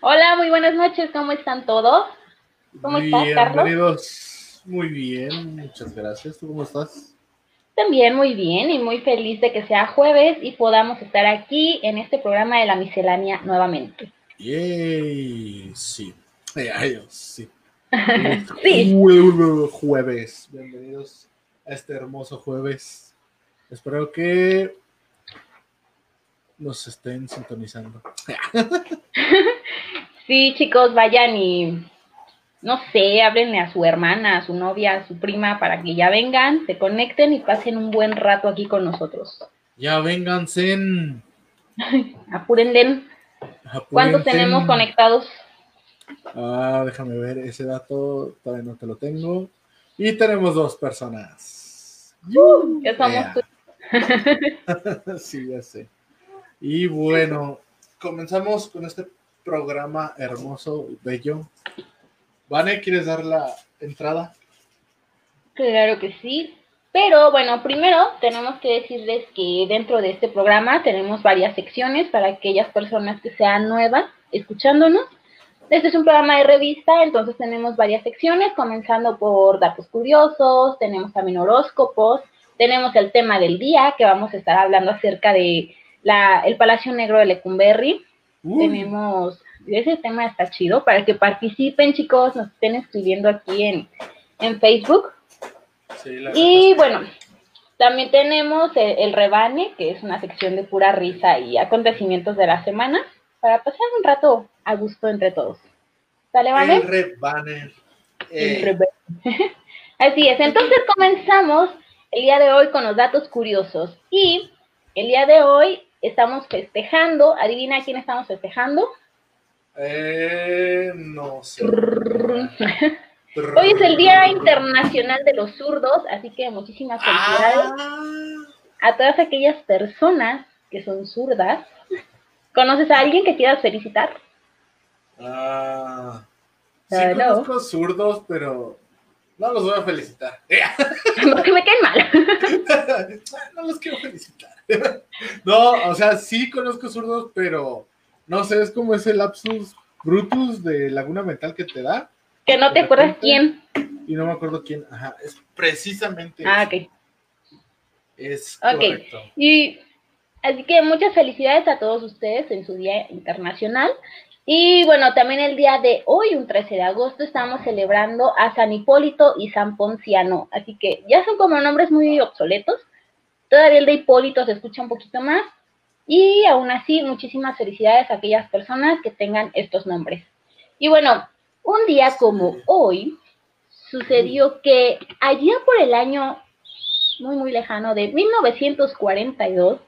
Hola, muy buenas noches, ¿cómo están todos? ¿Cómo estás, Carlos? Bienvenidos. Muy bien, muchas gracias. ¿Tú cómo estás? También muy bien y muy feliz de que sea jueves y podamos estar aquí en este programa de la miscelánea nuevamente. Yay, sí. Ay, sí. sí. Jueves. Bienvenidos a este hermoso jueves. Espero que nos estén sintonizando. sí, chicos, vayan y no sé, háblenle a su hermana, a su novia, a su prima para que ya vengan, se conecten y pasen un buen rato aquí con nosotros. Ya vénganse. Apúrenle. ¿Cuántos tenemos conectados? Ah, déjame ver ese dato, todavía no te lo tengo. Y tenemos dos personas. Uh, ¿Qué somos sí, ya sé. Y bueno, comenzamos con este programa hermoso, bello. Vane, ¿quieres dar la entrada? Claro que sí. Pero bueno, primero tenemos que decirles que dentro de este programa tenemos varias secciones para aquellas personas que sean nuevas escuchándonos. Este es un programa de revista, entonces tenemos varias secciones, comenzando por datos curiosos, tenemos también horóscopos, tenemos el tema del día, que vamos a estar hablando acerca de el Palacio Negro de Lecumberri. Tenemos, ese tema está chido, para que participen chicos, nos estén escribiendo aquí en, en Facebook. y bueno, también tenemos el, rebane, que es una sección de pura risa y acontecimientos de la semana, para pasar un rato a gusto entre todos. ¿Sale, Vane? El rebane. Eh. Así es, entonces comenzamos el día de hoy con los datos curiosos. Y el día de hoy estamos festejando. Adivina quién estamos festejando. Eh, no sé. Hoy es el Día Internacional de los Zurdos, así que muchísimas felicidades ah. a todas aquellas personas que son zurdas. ¿Conoces a alguien que quieras felicitar? Ah, sí conozco zurdos, pero no los voy a felicitar. Porque me caen mal. no los quiero felicitar. No, o sea, sí conozco zurdos, pero no sé, es como ese lapsus brutus de Laguna Mental que te da. Que no te acuerdas quién. Y no me acuerdo quién. Ajá, es precisamente. Ah, ok. Es correcto. Y así que muchas felicidades a todos ustedes en su Día Internacional. Y bueno, también el día de hoy, un 13 de agosto, estamos celebrando a San Hipólito y San Ponciano. Así que ya son como nombres muy obsoletos. Todavía el de Hipólito se escucha un poquito más. Y aún así, muchísimas felicidades a aquellas personas que tengan estos nombres. Y bueno, un día como hoy, sucedió que allá por el año muy, muy lejano de 1942,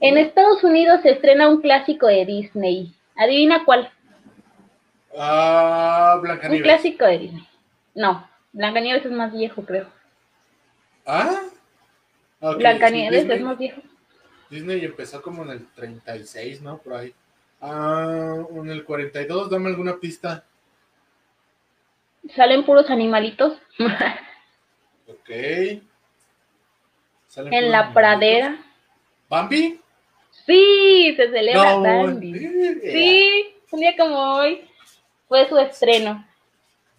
en Estados Unidos se estrena un clásico de Disney Adivina cuál. Ah, Blancanieves. Un clásico de Disney. No, Blancanieves es más viejo, creo. ¿Ah? Blancanieves es más viejo. Disney empezó como en el 36, ¿no? Por ahí. Ah, en el 42, dame alguna pista. Salen puros animalitos. ok. en la pradera. ¿Bambi? Sí, se celebra Bambi. Sí, un día como hoy fue su estreno.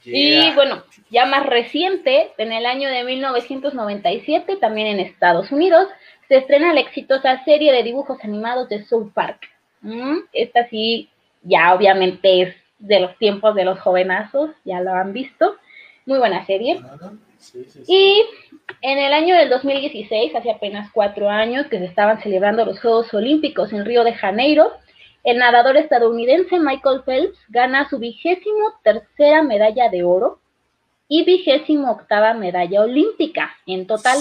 Y bueno, ya más reciente, en el año de 1997, también en Estados Unidos, se estrena la exitosa serie de dibujos animados de South Park. Mm, esta sí, ya obviamente es de los tiempos de los jovenazos, ya lo han visto. Muy buena serie. Y en el año del 2016, hace apenas cuatro años que se estaban celebrando los Juegos Olímpicos en Río de Janeiro, el nadador estadounidense Michael Phelps gana su vigésimo tercera medalla de oro y vigésimo octava medalla olímpica en total,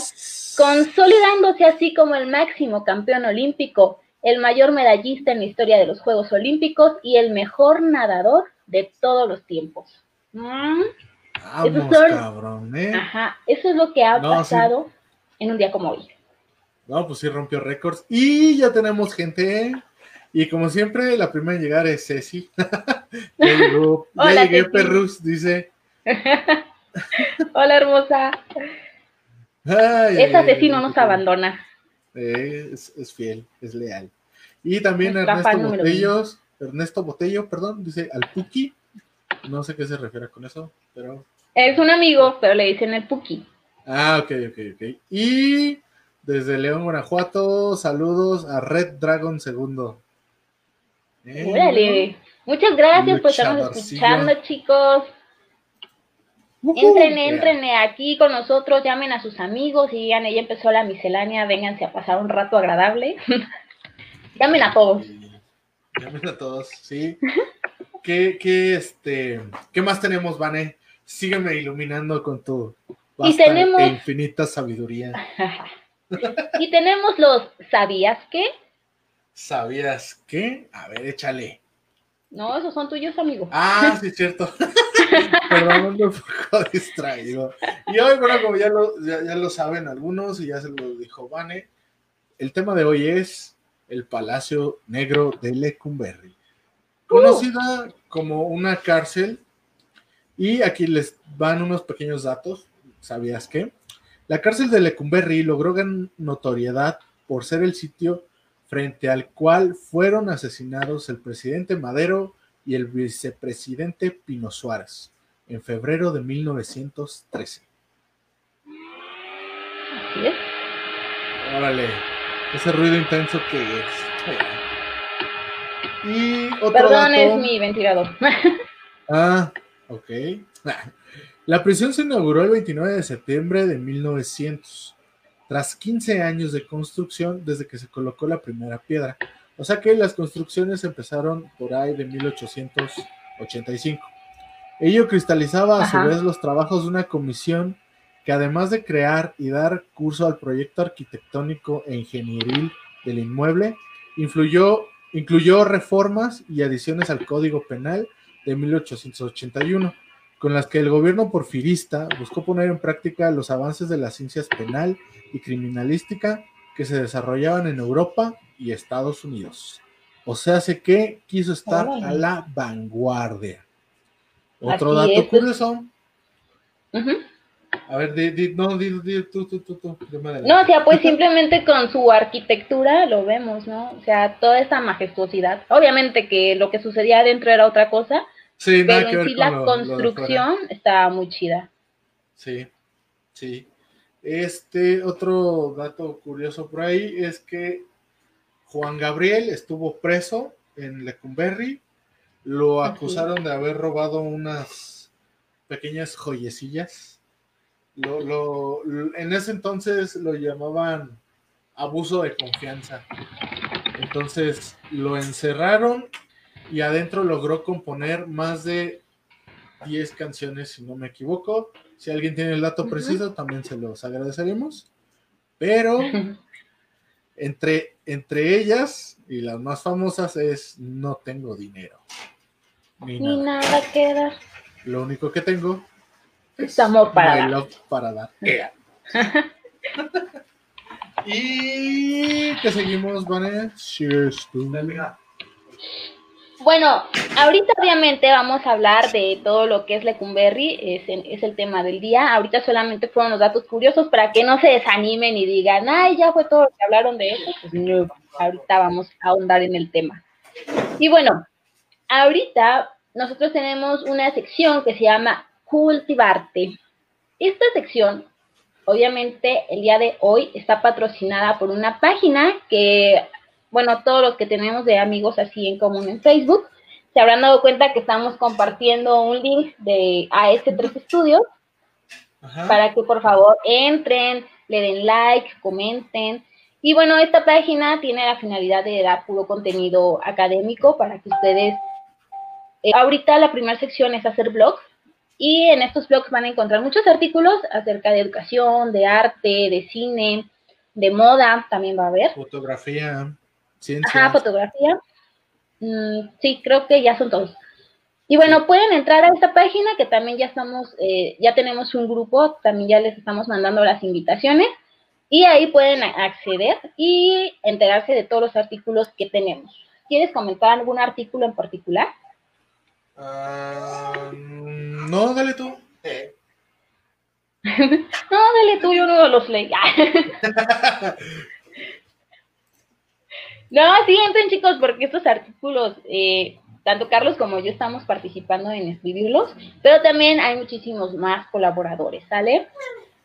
consolidándose así como el máximo campeón olímpico, el mayor medallista en la historia de los Juegos Olímpicos y el mejor nadador de todos los tiempos. ¿Mm? Vamos, cabrón, ¿eh? Ajá, eso es lo que ha pasado en un día como hoy. No, pues sí rompió récords. Y ya tenemos gente. Y como siempre, la primera en llegar es Ceci. ya llegó, ya llegué, Perrus, dice. Hola, hermosa. Esa Ceci no nos abandona. es, fiel, es leal. Y también Ernesto Botellos, Ernesto Botello, perdón, dice al Puki. No sé qué se refiere con eso, pero. Es un amigo, pero le dicen el Puki. Ah, ok, ok, ok. Y desde León, Guanajuato, saludos a Red Dragon II. Eh, Muchas gracias por estarnos escuchando, chicos. entren, entren aquí con nosotros, llamen a sus amigos y digan, ella empezó la miscelánea, vénganse a pasar un rato agradable. llamen a todos. Llamen a todos, sí. ¿Qué, qué, este, ¿Qué más tenemos, Vane? Sígueme iluminando con tu y tenemos... infinita sabiduría. y tenemos los ¿sabías qué? ¿Sabías qué? A ver, échale. No, esos son tuyos, amigo. Ah, sí, cierto. Perdón, me un poco distraído. Y hoy, bueno, como ya lo, ya, lo saben algunos y ya se lo dijo Vane, el tema de hoy es el Palacio Negro de Lecumberri, conocida como una cárcel. Y aquí les van unos pequeños datos. ¿Sabías qué? La cárcel de Lecumberri logró gran notoriedad por ser el sitio frente al cual fueron asesinados el presidente Madero y el vicepresidente Pino Suárez en febrero de 1913. ¿Sí es? Órale, ese ruido intenso que es. Y otro Perdón, es mi ventilador. ah, ok. La prisión se inauguró el 29 de septiembre de 1900 tras 15 años de construcción desde que se colocó la primera piedra. O sea que las construcciones empezaron por ahí de 1885. Ello cristalizaba a su vez los trabajos de una comisión que además de crear y dar curso al proyecto arquitectónico e ingenieril del inmueble, influyó, incluyó reformas y adiciones al Código Penal de 1881 con las que el gobierno porfirista buscó poner en práctica los avances de las ciencias penal y criminalística que se desarrollaban en Europa y Estados Unidos. O sea, sé que quiso estar a la vanguardia. Otro dato curioso. A ver, di, no, di, di, tú, tú, tú, tú. No, o sea, pues simplemente con su arquitectura lo vemos, ¿no? O sea, toda esa majestuosidad. Obviamente que lo que sucedía adentro era otra cosa, Sí, Pero en sí la construcción está muy chida. Sí, sí. Este otro dato curioso por ahí es que Juan Gabriel estuvo preso en Lecumberri. Lo acusaron de haber robado unas pequeñas joyecillas. Lo, en ese entonces lo llamaban abuso de confianza. Entonces lo encerraron y adentro logró componer más de 10 canciones, si no me equivoco. Si alguien tiene el dato preciso, también se los agradeceremos. Pero entre, entre ellas y las más famosas es No tengo dinero. Ni, nada. queda. Lo único que tengo es amor para dar. para dar. y que seguimos, Vanessa. Cheers. Bueno, ahorita obviamente vamos a hablar de todo lo que es Lecumberri, es, es, el tema del día. Ahorita solamente fueron los datos curiosos para que no se desanimen y digan, ay, ya fue todo lo que hablaron de eso. Pues no, ahorita vamos a ahondar en el tema. Y bueno, ahorita nosotros tenemos una sección que se llama Cultivarte. Esta sección, obviamente, el día de hoy está patrocinada por una página que bueno, todos los que tenemos de amigos así en común en Facebook, se habrán dado cuenta que estamos compartiendo un link de a este tres estudios para que por favor entren, le den like, comenten. Y bueno, esta página tiene la finalidad de dar puro contenido académico para que ustedes... Eh, ahorita la primera sección es hacer blogs y en estos blogs van a encontrar muchos artículos acerca de educación, de arte, de cine, de moda, también va a haber. Fotografía. Ajá, fotografía. Mm, sí, creo que ya son todos. Y bueno, pueden entrar a esta página que también ya estamos, eh, ya tenemos un grupo, también ya les estamos mandando las invitaciones y ahí pueden acceder y enterarse de todos los artículos que tenemos. ¿Quieres comentar algún artículo en particular? Ah, no, dale tú. no, dale tú, yo no los leí. No, sí, entren chicos, porque estos artículos, eh, tanto Carlos como yo estamos participando en escribirlos, pero también hay muchísimos más colaboradores, ¿sale?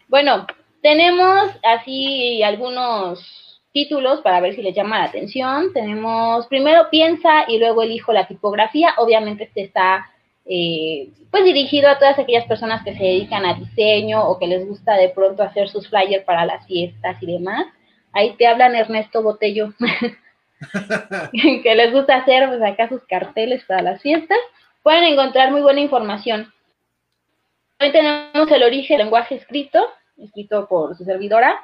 Bueno, tenemos así algunos títulos para ver si les llama la atención. Tenemos primero piensa y luego elijo la tipografía. Obviamente este está eh, pues dirigido a todas aquellas personas que se dedican a diseño o que les gusta de pronto hacer sus flyers para las fiestas y demás. Ahí te hablan Ernesto Botello, que les gusta hacer pues, acá sus carteles para las fiestas. Pueden encontrar muy buena información. También tenemos el origen del lenguaje escrito, escrito por su servidora,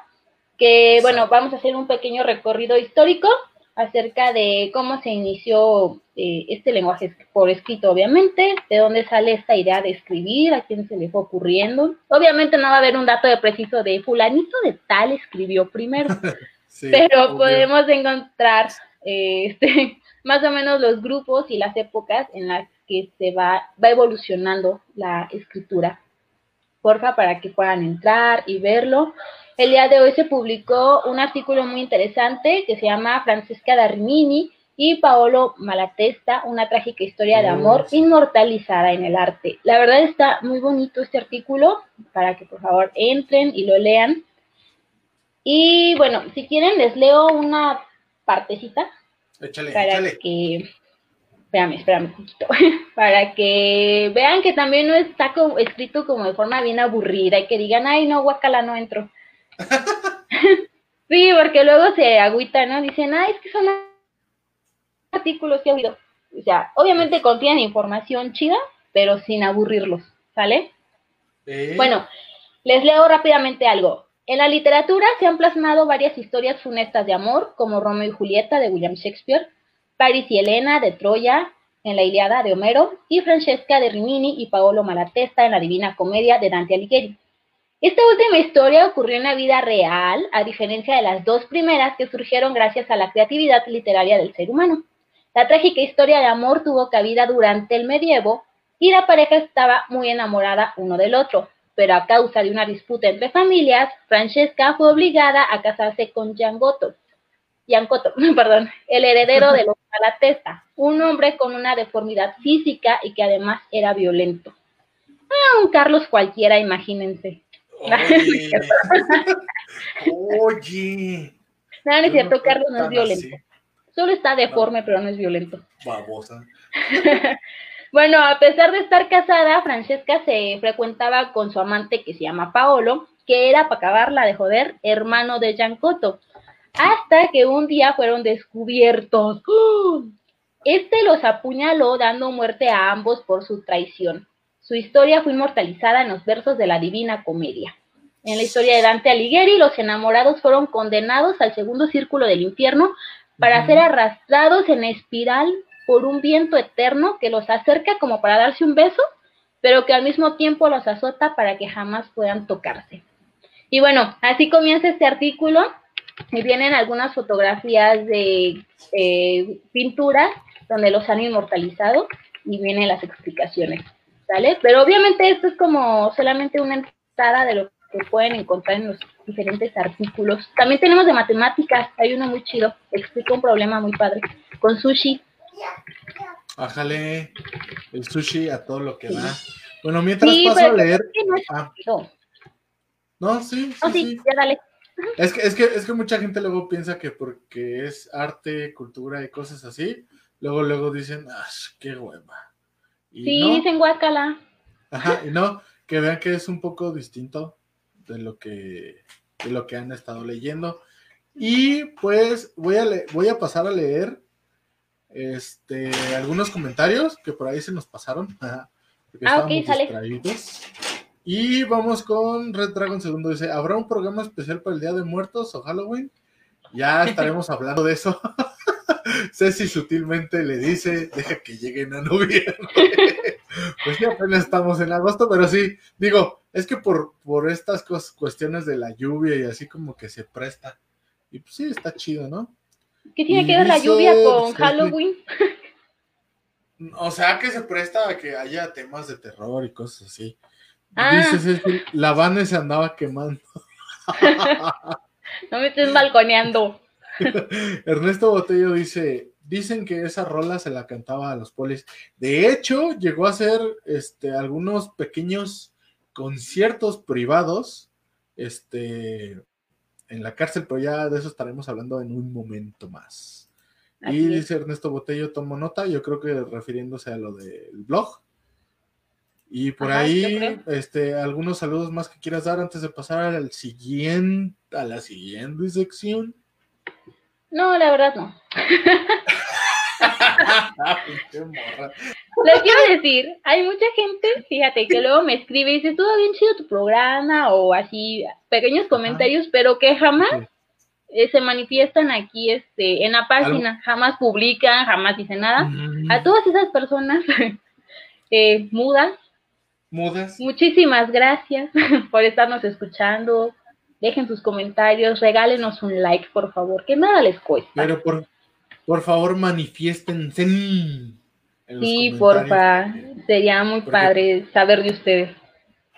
que bueno, vamos a hacer un pequeño recorrido histórico acerca de cómo se inició eh, este lenguaje por escrito, obviamente, de dónde sale esta idea de escribir, a quién se le fue ocurriendo. Obviamente no va a haber un dato de preciso de fulanito de tal escribió primero, pero podemos encontrar eh, este, más o menos los grupos y las épocas en las que se va, va evolucionando la escritura porfa, para que puedan entrar y verlo. El día de hoy se publicó un artículo muy interesante que se llama Francesca Darmini y Paolo Malatesta, una trágica historia de amor inmortalizada en el arte. La verdad está muy bonito este artículo, para que por favor entren y lo lean. Y bueno, si quieren les leo una partecita échale, para que espérame, espérame un poquito, para que vean que también no está escrito como de forma bien aburrida y que digan, ay, no, guacala, no entro. sí, porque luego se agüita, ¿no? Dicen, ay, es que son artículos que he oído. O sea, obviamente contienen información chida, pero sin aburrirlos, ¿sale? Bueno, les leo rápidamente algo. En la literatura se han plasmado varias historias funestas de amor, como Romeo y Julieta de William Shakespeare, Paris y Helena de Troya en la Iliada de Homero y Francesca de Rimini y Paolo Malatesta en la Divina Comedia de Dante Alighieri. Esta última historia ocurrió en la vida real, a diferencia de las dos primeras que surgieron gracias a la creatividad literaria del ser humano. La trágica historia de amor tuvo cabida durante el medievo y la pareja estaba muy enamorada uno del otro, pero a causa de una disputa entre familias, Francesca fue obligada a casarse con Giangotto, Giancotto, perdón, el heredero de los Malatesta, un hombre con una deformidad física y que además era violento. Ah, un Carlos cualquiera, imagínense. Oye. No, no es cierto, Carlos no es violento. Solo está deforme, pero no es violento. Babosa. bueno, a pesar de estar casada, Francesca se frecuentaba con su amante que se llama Paolo, que era, para acabarla de joder, hermano de Giancotto hasta que un día fueron descubiertos. Este los apuñaló dando muerte a ambos por su traición. Su historia fue inmortalizada en los versos de la Divina Comedia. En la historia de Dante Alighieri, los enamorados fueron condenados al segundo círculo del infierno para ser arrastrados en espiral por un viento eterno que los acerca como para darse un beso, pero que al mismo tiempo los azota para que jamás puedan tocarse. Y bueno, así comienza este artículo y vienen algunas fotografías de eh, pinturas donde los han inmortalizado y vienen las explicaciones, Pero obviamente esto es como solamente una entrada de lo que pueden encontrar en los diferentes artículos. También tenemos de matemáticas, hay uno muy chido, explica un problema muy padre, con sushi. Ájale, el sushi a todo lo que da. Bueno, mientras paso a leer... No, ah. no, sí, sí, sí, ya dale. Es que, es, que, es que mucha gente luego piensa que porque es arte, cultura y cosas así, luego, luego dicen, ¡ah, qué hueva! Y sí, dicen guacala. Ajá, y no, que vean que es un poco distinto de lo que, de lo que han estado leyendo. Y pues voy a, voy a pasar a leer este, algunos comentarios que por ahí se nos pasaron. ah, ok, sale. Y vamos con Red Dragon segundo. Dice, ¿habrá un programa especial para el Día de Muertos o Halloween? Ya estaremos hablando de eso. Ceci sutilmente le dice, deja que lleguen a noviembre. pues ya apenas estamos en agosto, pero sí, digo, es que por, por estas cuestiones de la lluvia y así como que se presta. Y pues sí, está chido, ¿no? ¿Qué tiene que ver la lluvia con Halloween? o sea, que se presta a que haya temas de terror y cosas así. Ah. Dices, la Vane se andaba quemando. no me estés balconeando. Ernesto Botello dice, dicen que esa rola se la cantaba a los polis. De hecho, llegó a hacer este, algunos pequeños conciertos privados este, en la cárcel, pero ya de eso estaremos hablando en un momento más. y dice Ernesto Botello, tomo nota, yo creo que refiriéndose a lo del blog. Y por ahí, este, algunos saludos más que quieras dar antes de pasar al siguiente, a la siguiente sección. No, la verdad no. Les quiero decir, hay mucha gente, fíjate, que luego me escribe y dice, todo bien chido tu programa o así, pequeños comentarios, pero que jamás eh, se manifiestan aquí este, en la página, jamás publican, jamás dicen nada. Mm. A todas esas personas eh, mudas, mudas, muchísimas gracias por estarnos escuchando. Dejen sus comentarios, regálenos un like, por favor, que nada les cuesta. Pero por, por favor, manifiéstense. Sí, porfa. Sería muy padre saber de ustedes.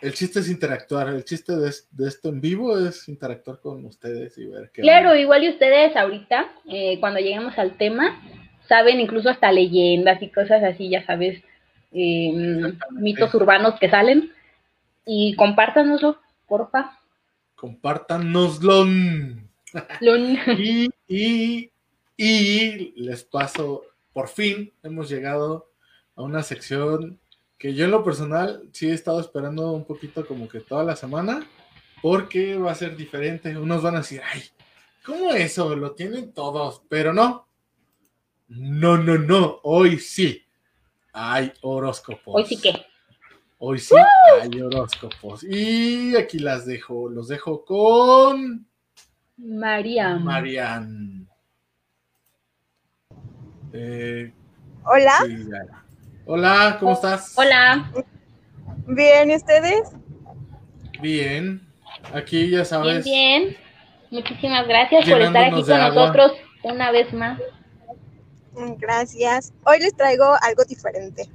El chiste es interactuar. El chiste de, esto en vivo es interactuar con ustedes y ver qué. Claro, igual y ustedes ahorita, eh, cuando lleguemos al tema, saben incluso hasta leyendas y cosas así, ya sabes, em, mitos urbanos que salen. Y compártanoslo, porfa. Compártanoslo. y, y y les paso, por fin hemos llegado a una sección que yo en lo personal sí he estado esperando un poquito como que toda la semana, porque va a ser diferente. Unos van a decir, ay, ¿cómo eso? Lo tienen todos, pero no. No, no, no, hoy sí hay horóscopos. Hoy sí que. Hoy sí hay horóscopos. Y aquí las dejo, los dejo con... Marian. Marian. Eh, Hola. Hola, ¿cómo estás? Hola. Bien, ¿y ustedes? Bien. Aquí ya sabes. Bien, bien. Muchísimas gracias por estar aquí con nosotros una vez más. Gracias. Hoy les traigo algo diferente.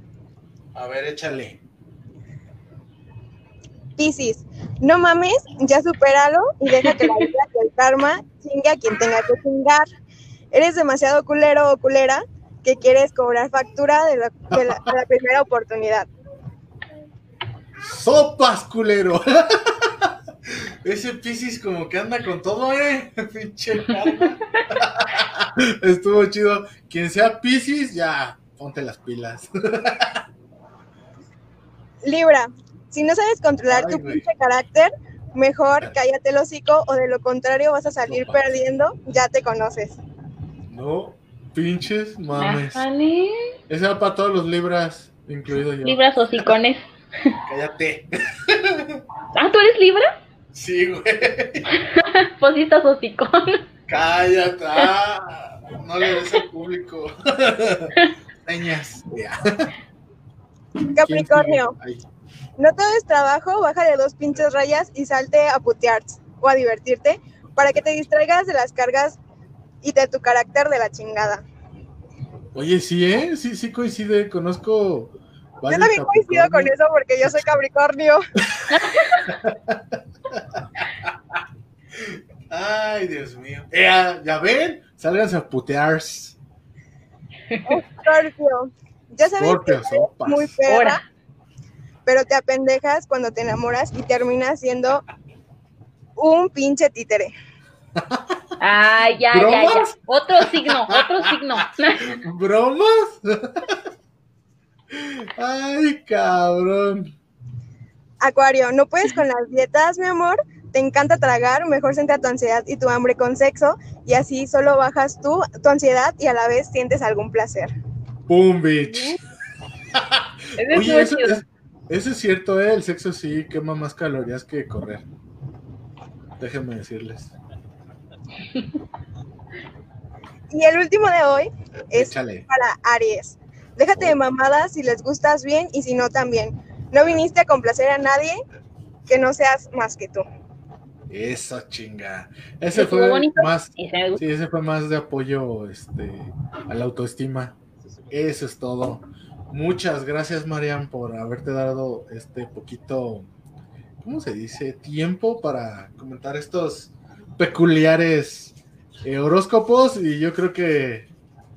A ver, échale. Piscis, no mames, ya supéralo y deja que la vida y el karma chingue a quien tenga que chingar eres demasiado culero o culera que quieres cobrar factura de la, primera oportunidad. ¡Sopas, culero! Ese Piscis como que anda con todo, ¿eh? Pinche Estuvo chido. Quien sea Piscis, ya, ponte las pilas. Libra, si no sabes controlar tu pinche carácter, mejor cállate el hocico o de lo contrario vas a salir perdiendo, ya te conoces. No, pinches mames. Ese va para todos los libras, incluido yo. Libras o sicones. Cállate. ¿Ah, tú eres libra? Sí, güey. Positas o sicón. Cállate. Ah, no le des al público. Señas. Capricornio. No todo es trabajo, bájale dos pinches rayas y salte a putear o a divertirte para que te distraigas de las cargas y de tu carácter de la chingada. Oye, sí, ¿eh? Sí, sí coincide, conozco... Yo también coincido con eso porque yo soy Capricornio. Ay, Dios mío. Eh, ¿Ya ven? Salgan a putear. Scorpio. Ya sabes que es muy perra, pero te apendejas cuando te enamoras y terminas siendo un pinche títere. Ah, ya, ya, ya. Otro signo, otro signo. ¿Bromas? Ay, cabrón. Acuario, no puedes con las dietas, mi amor. Te encanta tragar, mejor centra tu ansiedad y tu hambre con sexo y así solo bajas tú, tu ansiedad y a la vez sientes algún placer. ¡Pum, bitch! Oye, eso, eso, es cierto, ¿eh? El sexo sí quema más calorías que correr. Déjenme decirles. y el último de hoy es para Aries. Déjate de mamadas si les gustas bien y si no también. No viniste a complacer a nadie que no seas más que tú. Eso chinga. Ese fue más, sí, ese fue más de apoyo este, a la autoestima. Eso es todo. Muchas gracias, Marian, por haberte dado este poquito, ¿cómo se dice? Tiempo para comentar estos peculiares eh, horóscopos y yo creo que,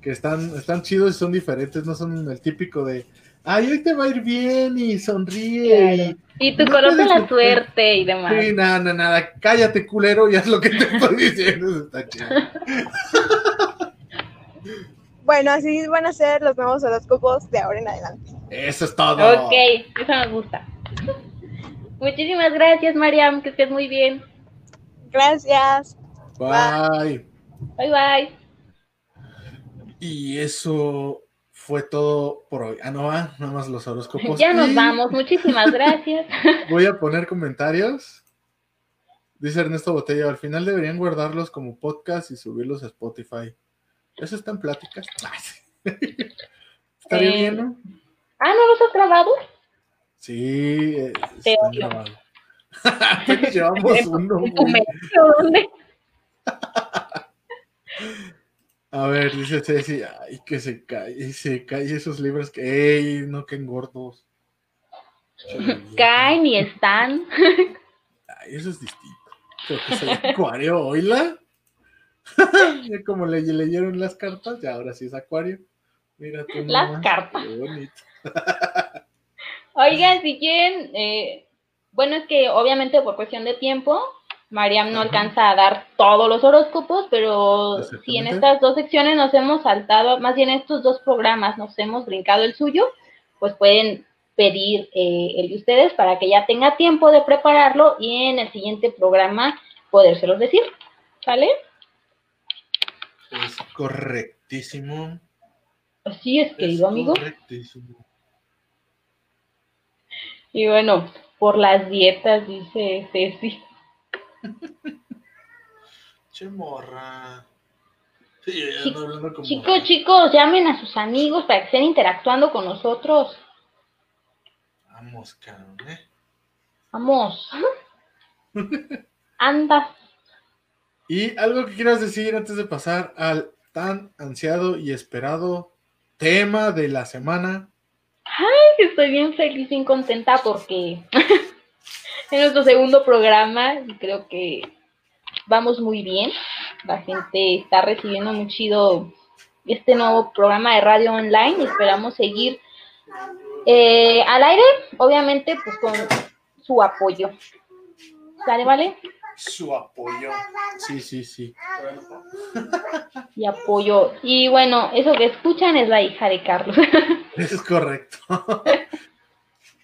que están, están chidos y son diferentes, no son el típico de, ay, hoy te va a ir bien y sonríe. Y, tu color de la suerte y demás. Sí, nada, nada, nada, cállate culero y haz lo que te estoy diciendo, está chido. Bueno, así van a ser los nuevos horóscopos de ahora en adelante. Eso es todo. Ok, eso nos gusta. Muchísimas gracias, Mariam, que estés muy bien. Gracias. Bye. Bye, bye. Y eso fue todo por hoy. Ah, no, ah, nada más los horóscopos. Ya nos vamos, muchísimas gracias. Voy a poner comentarios. Dice Ernesto Botella, al final deberían guardarlos como podcast y subirlos a Spotify. Eso está en pláticas. Estaría Eh, bien, ¿no? Ah, ¿no los has grabado? Sí, eh, Te está odio. grabado. Apenas llevamos uno. ¿Dónde? A ver, dice Ceci, ay, que se cae, se cae esos libros que, ey, no que engordos. Caen y están. Ay, eso es distinto. Creo que soy acuario, oíla. ya como le leyeron las cartas, ya ahora sí es acuario. Mira tú Las cartas. Qué bonito. Oigan, si quieren, eh, bueno, es que obviamente por cuestión de tiempo, Mariam no Ajá. alcanza a dar todos los horóscopos, pero si en estas dos secciones nos hemos saltado, más bien estos dos programas nos hemos brincado el suyo, pues pueden pedir eh, el de ustedes para que ya tenga tiempo de prepararlo y en el siguiente programa podérselos decir. ¿Sale? Es correctísimo. Así es, querido es amigo. Correctísimo. Y bueno, por las dietas, dice Ceci. Che morra. Sí, ya hablando como. Chicos, chicos, llamen a sus amigos para que estén interactuando con nosotros. Vamos, cabrón, ¿eh? Vamos. Anda. Y algo que quieras decir antes de pasar al tan ansiado y esperado tema de la semana. Estoy bien feliz y contenta porque en nuestro segundo programa creo que vamos muy bien. La gente está recibiendo muy chido este nuevo programa de radio online esperamos seguir eh, al aire, obviamente, pues con su apoyo. ¿Sale, vale? Su apoyo. Sí, sí, sí. Y apoyo. Y bueno, eso que escuchan es la hija de Carlos. Es correcto.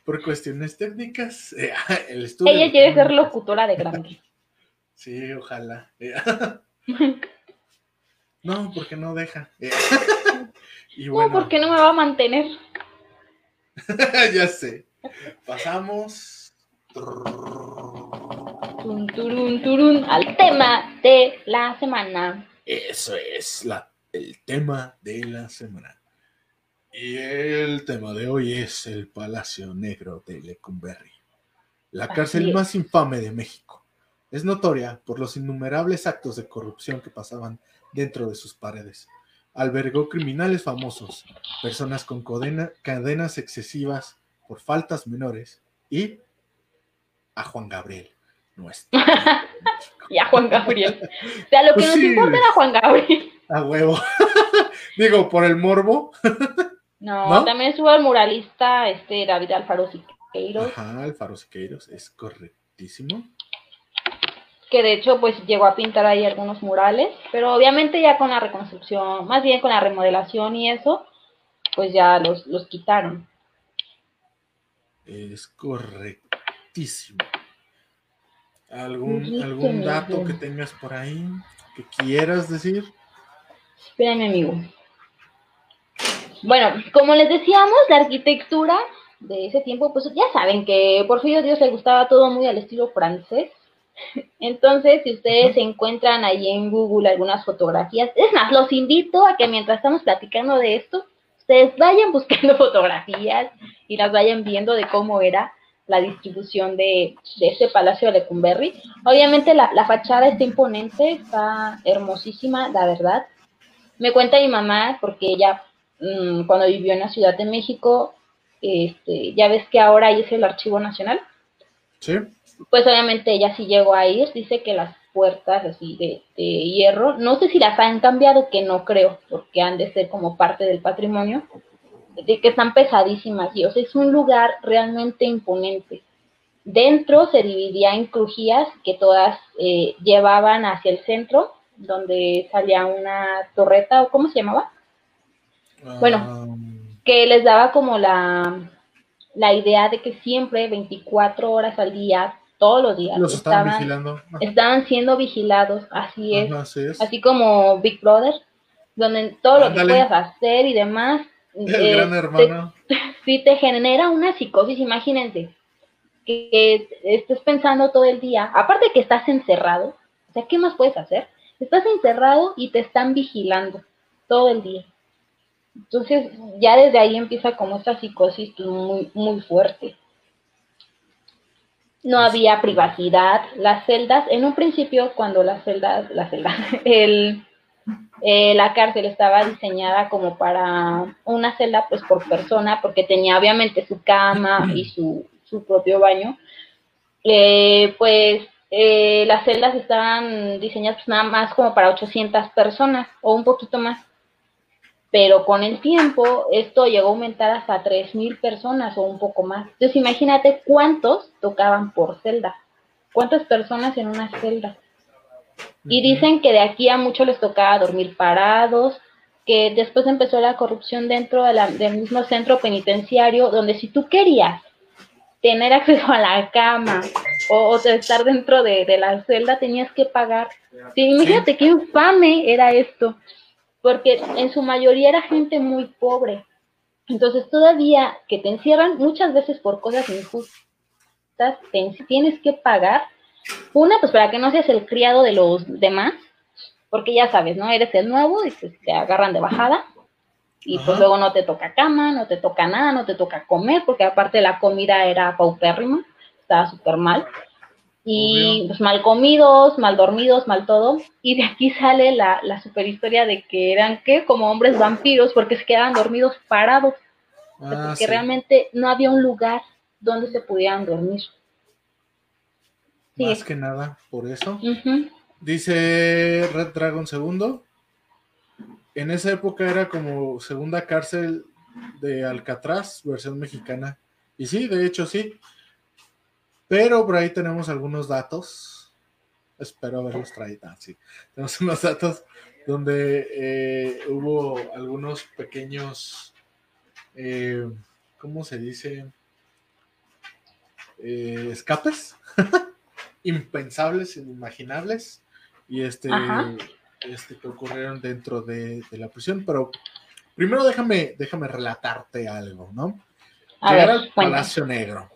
Por cuestiones técnicas, eh, el estudio. Ella quiere ser locutora de grande. Sí, ojalá. Eh, No, porque no deja. Eh, Y No, porque no me va a mantener. ya sé. Pasamos. Tun, turun, turun, al tema de la semana. Eso es la, el tema de la semana. Y el tema de hoy es el Palacio Negro de Lecumberri, la Así cárcel es. más infame de México. Es notoria por los innumerables actos de corrupción que pasaban dentro de sus paredes. Albergó criminales famosos, personas con cadena- cadenas excesivas por faltas menores y a Juan Gabriel, nuestro. Y a Juan Gabriel. O sea, lo que Pues nos sí. importa era Juan Gabriel. A huevo. Digo, por el morbo. No, ¿No? también estuvo el muralista este David Alfaro Siqueiros, Ajá, Alfaro Siqueiros, es correctísimo. que de hecho pues llegó a pintar ahí algunos murales, pero obviamente ya con la reconstrucción, más bien con la remodelación y eso, pues ya los, los quitaron. Es correctísimo. ¿Algún, algún dato que tengas por ahí que quieras decir? Espérame, amigo. Bueno, como les decíamos, la arquitectura de ese tiempo, pues ya saben que Porfirio Dios le gustaba todo muy al estilo francés. Entonces, si ustedes encuentran ahí en Google algunas fotografías, es más, los invito a que mientras estamos platicando de esto, ustedes vayan buscando fotografías y las vayan viendo de cómo era la distribución de, de este Palacio de Lecumberri. Obviamente la, la fachada está imponente, está hermosísima, la verdad. Me cuenta mi mamá, porque ella mm, cuando vivió en la Ciudad de México, este, ya ves que ahora ahí es el Archivo Nacional, Sí. pues obviamente ella sí llegó a ir, dice que las puertas así de, de, hierro. No sé si las han cambiado, que no creo, porque han de ser como parte del patrimonio, que están pesadísimas. Y, o sea, es un lugar realmente imponente. Dentro se dividía en crujías que todas eh, llevaban hacia el centro, donde salía una torreta, o ¿cómo se llamaba? Bueno, que les daba como la, la idea de que siempre, 24 horas al día, todos los días, Los estaban, vigilando. estaban siendo vigilados, así es, Ajá, así es. así como Big Brother, donde todo lo que puedas hacer y demás, El eh, gran te- hermano. sí te genera una psicosis, imagínense, que, que estés pensando todo el día, aparte de que estás encerrado, o sea, ¿qué más puedes hacer? Estás encerrado y te están vigilando todo el día. Entonces, ya desde ahí empieza como esta psicosis pues, muy, muy fuerte. No había privacidad, las celdas, en un principio cuando las celdas, las celdas, el, eh, la cárcel estaba diseñada como para una celda pues por persona, porque tenía obviamente su cama y su, su propio baño, eh, pues eh, las celdas estaban diseñadas pues, nada más como para 800 personas o un poquito más. Pero con el tiempo esto llegó a aumentar hasta 3.000 personas o un poco más. Entonces imagínate cuántos tocaban por celda, cuántas personas en una celda. Y dicen que de aquí a muchos les tocaba dormir parados, que después empezó la corrupción dentro de la- del mismo centro penitenciario, donde si tú querías tener acceso a la cama o, estar dentro de, de la celda, tenías que pagar. Sí, imagínate qué infame era esto, porque en su mayoría era gente muy pobre. Entonces todavía que te encierran muchas veces por cosas injustas, te- tienes que pagar una, pues para que no seas el criado de los demás, porque ya sabes, ¿no? Eres el nuevo y pues, te agarran de bajada. Y pues luego no te toca cama, no te toca nada, no te toca comer, porque aparte la comida era paupérrima, estaba súper mal. Y Obvio. pues mal comidos, mal dormidos, mal todo. Y de aquí sale la, la super historia de que eran, ¿qué? Como hombres vampiros, porque se quedaban dormidos parados, Ah, porque sí. realmente no había un lugar donde se pudieran dormir. Sí. Más que nada, por eso. Dice Red Dragon segundo. En esa época era como segunda cárcel de Alcatraz, versión mexicana. Y sí, de hecho sí. Pero por ahí tenemos algunos datos. Espero haberlos traído. Ah, sí. Tenemos unos datos donde eh, hubo algunos pequeños, eh, ¿cómo se dice? Eh, escapes impensables, inimaginables y este, Ajá. este que ocurrieron dentro de, de la prisión. Pero primero déjame, déjame relatarte algo, ¿no? A Llegar ver, al cuéntame. Palacio Negro.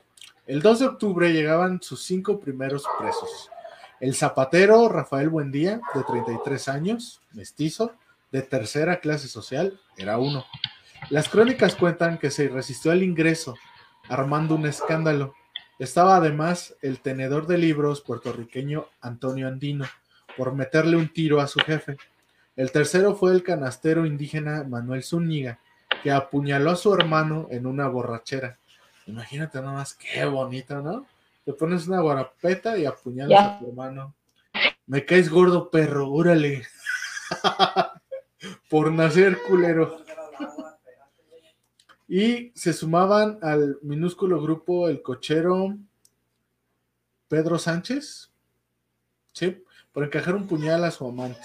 El 2 de octubre llegaban sus cinco primeros presos. El zapatero Rafael Buendía, de 33 años, mestizo, de tercera clase social, era uno. Las crónicas cuentan que se resistió al ingreso, armando un escándalo. Estaba además el tenedor de libros puertorriqueño Antonio Andino, por meterle un tiro a su jefe. El tercero fue el canastero indígena Manuel Zúñiga, que apuñaló a su hermano en una borrachera. Imagínate nada más, qué bonito, ¿no? Te pones una guarapeta y apuñalas a tu hermano. Me caes gordo, perro, órale. Por nacer culero. Y se sumaban al minúsculo grupo el cochero Pedro Sánchez, ¿sí? Por encajar un puñal a su amante.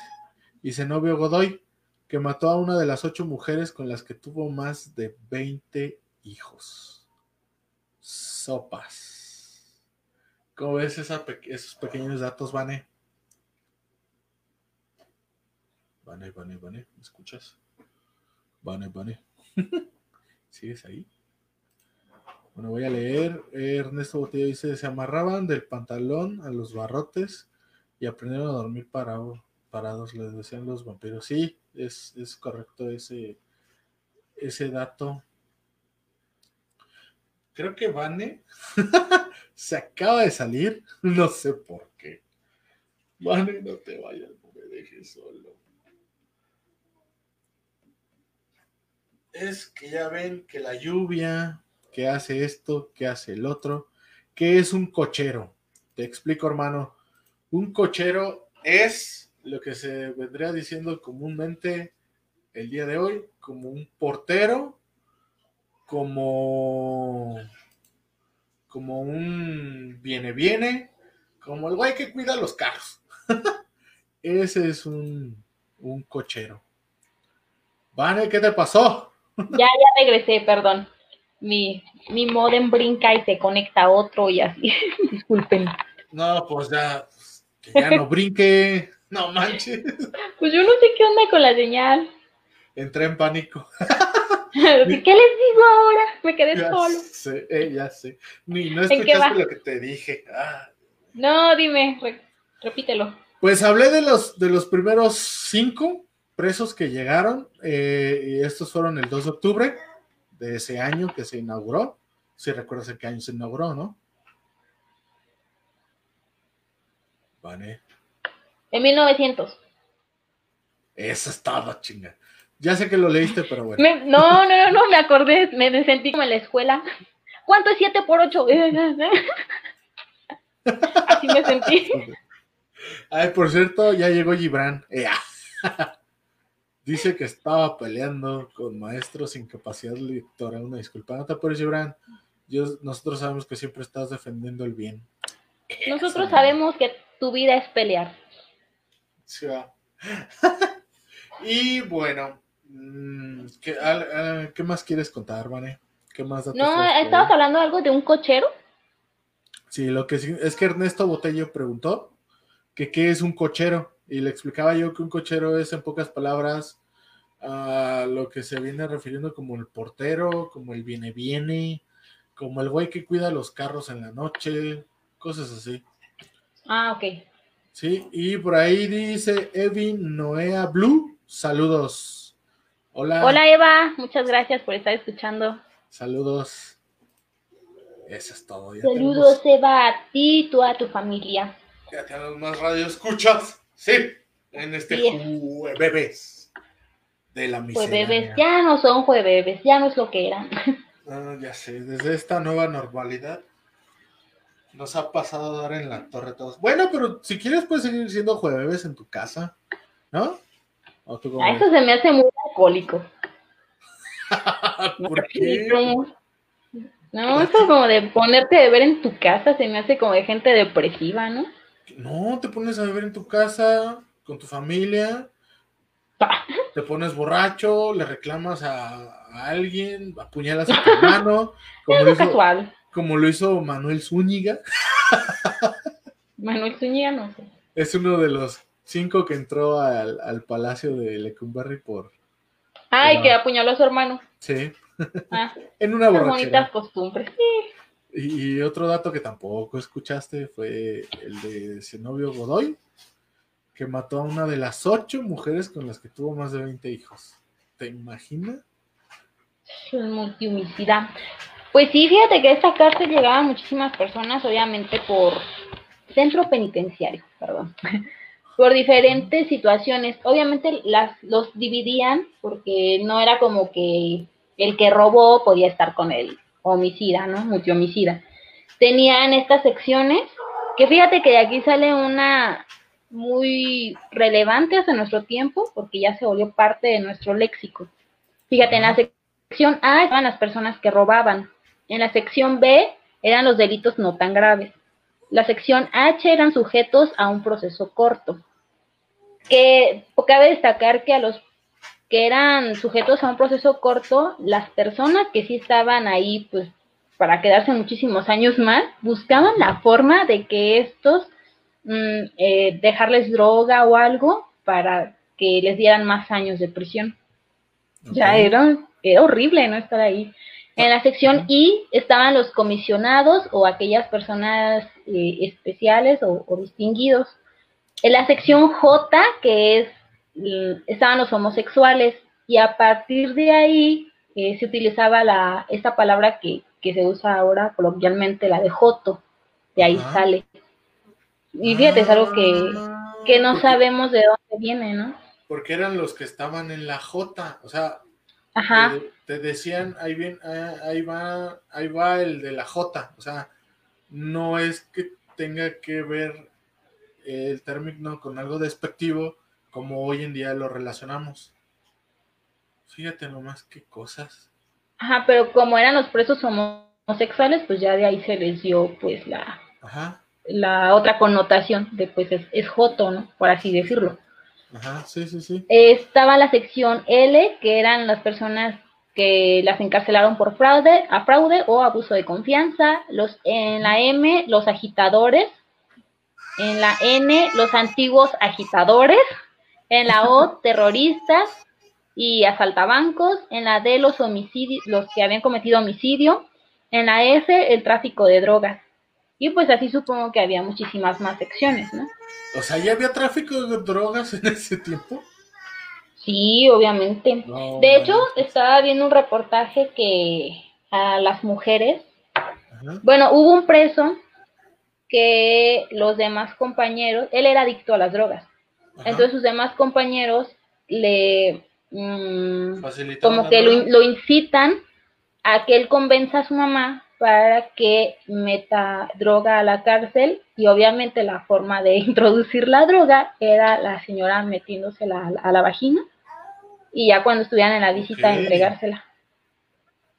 Y Zenobio Godoy, que mató a una de las ocho mujeres con las que tuvo más de 20 hijos. Sopas. ¿Cómo ves esos pequeños datos, Vane? Vane, Vane, Vane, ¿me escuchas? Vane, Vane. ¿Sigues ahí? Bueno, voy a leer. Ernesto Botello dice: Se amarraban del pantalón a los barrotes y aprendieron a dormir parado- parados, les decían los vampiros. Sí, es, es correcto ese, ese dato. Creo que Vane se acaba de salir, no sé por qué. Vane, no te vayas, no me dejes solo. Es que ya ven que la lluvia, que hace esto, que hace el otro, que es un cochero. Te explico, hermano. Un cochero es lo que se vendría diciendo comúnmente el día de hoy como un portero, como, como un viene viene, como el güey que cuida los carros. Ese es un, un cochero. Vane, ¿qué te pasó? Ya, ya regresé, perdón. Mi, mi modem brinca y se conecta a otro y así. Disculpen. No, pues ya, que ya no brinque. No manches. Pues yo no sé qué onda con la señal. Entré en pánico. ¿Qué les digo ahora? Me quedé Ya solo. sé, eh, ya sé. Ni no escuchaste lo que te dije. Ah. No, dime, re- repítelo. Pues hablé de los, de los primeros cinco presos que llegaron. eh, y estos fueron el 2 de octubre de ese año que se inauguró. Si recuerdas en qué año se inauguró, ¿no? Vale. En 1900. Eso estaba chinga. Ya sé que lo leíste, pero bueno. Me- no, no, no, no, me acordé, me me sentí como en la escuela. ¿Cuánto es 7 por 8? Así me sentí. Ay, por cierto, ya llegó Gibran. Ea. Dice que estaba peleando con maestros sin capacidad lectora. Una disculpa, no te apures, Gibran. Yo, nosotros sabemos que siempre estás defendiendo el bien. Nosotros sabemos que tu vida es pelear. Sí, va. y bueno, mm, ¿qué, al- al- ¿qué más quieres contar, Vane? ¿Qué más datos No, estabas hablando algo de un cochero. Sí, lo que sí, es que Ernesto Botello preguntó que qué es un cochero y le explicaba yo que un cochero es en pocas palabras a lo que se viene refiriendo como el portero, como el viene viene, como el güey que cuida los carros en la noche, cosas así. Ah, ok. Sí, y por ahí dice Evin Noea Blue, saludos. Hola. Hola Eva, muchas gracias por estar escuchando. Saludos. Eso es todo. Ya Saludos Eva a ti y tú a tu familia. ya tenemos más radio escuchas. Sí, en este jueves de la miseria. Jueves, ya no son jueves, ya no es lo que eran. Ah, ya sé, desde esta nueva normalidad nos ha pasado a dar en la torre todos. Bueno, pero si quieres puedes seguir siendo jueves en tu casa, ¿no? ¿O tú A ves? eso se me hace muy alcohólico. ¿Por qué? No, eso como de ponerte a beber en tu casa se me hace como de gente depresiva, ¿no? No, te pones a beber en tu casa, con tu familia, te pones borracho, le reclamas a, a alguien, apuñalas a tu hermano, como lo, hizo, como lo hizo Manuel Zúñiga. Manuel Zúñiga, no sé. Es uno de los cinco que entró al, al palacio de Lecumberri por... Ay, que apuñaló a su hermano. Sí, Ah, en una borrachera. bonitas costumbres. Y, y otro dato que tampoco escuchaste fue el de Zenobio Godoy, que mató a una de las ocho mujeres con las que tuvo más de 20 hijos. ¿Te imaginas? Multihumicidad. Pues sí, fíjate que a esta cárcel llegaban muchísimas personas, obviamente por centro penitenciario, perdón, por diferentes situaciones. Obviamente las los dividían porque no era como que el que robó podía estar con el homicida, ¿no? Multihomicida. Tenían estas secciones que fíjate que de aquí sale una muy relevante hacia nuestro tiempo porque ya se volvió parte de nuestro léxico. Fíjate, en la sección A estaban las personas que robaban. En la sección B eran los delitos no tan graves. La sección H eran sujetos a un proceso corto. Que cabe destacar que a los que eran sujetos a un proceso corto, las personas que sí estaban ahí, pues, para quedarse muchísimos años más, buscaban la forma de que estos mm, eh, dejarles droga o algo para que les dieran más años de prisión. Ya era, era horrible no estar ahí. En la sección I estaban los comisionados o aquellas personas eh, especiales o, o distinguidos. En la sección J, que es, estaban los homosexuales, y a partir de ahí eh, se utilizaba la, esta palabra que, que se usa ahora coloquialmente, la de Joto, de ahí Ajá. sale. Y fíjate, es algo que, Ah, que no porque- sabemos de dónde viene, ¿no? Porque eran los que estaban en la J, o sea, Ajá. te, te decían, ahí, bien, ah, ahí, va, ahí va el de la J, o sea, no es que tenga que ver el término con algo despectivo como hoy en día lo relacionamos. Fíjate nomás qué cosas. Ajá, pero como eran los presos homosexuales, pues ya de ahí se les dio pues la, la otra connotación de pues es, es joto, ¿no? Por así decirlo. Ajá, sí, sí, sí. Estaba la sección L, que eran las personas que las encarcelaron por fraude, a fraude o abuso de confianza. Los, en la M, los agitadores. En la N, los antiguos agitadores. En la O, terroristas y asaltabancos. En la D, los homicidios, los que habían cometido homicidio. En la S, el tráfico de drogas. Y pues así supongo que había muchísimas más secciones, ¿no? O sea, ¿ya había tráfico de drogas en ese tiempo? Sí, obviamente. de hecho, estaba viendo un reportaje que a las mujeres, bueno, hubo un preso que los demás compañeros, él era adicto a las drogas, entonces sus demás compañeros le, mm, como que lo, lo incitan a que él convenza a su mamá para que meta droga a la cárcel y obviamente la forma de introducir la droga era la señora metiéndosela a la, vagina y ya cuando estuvieran en la visita entregársela.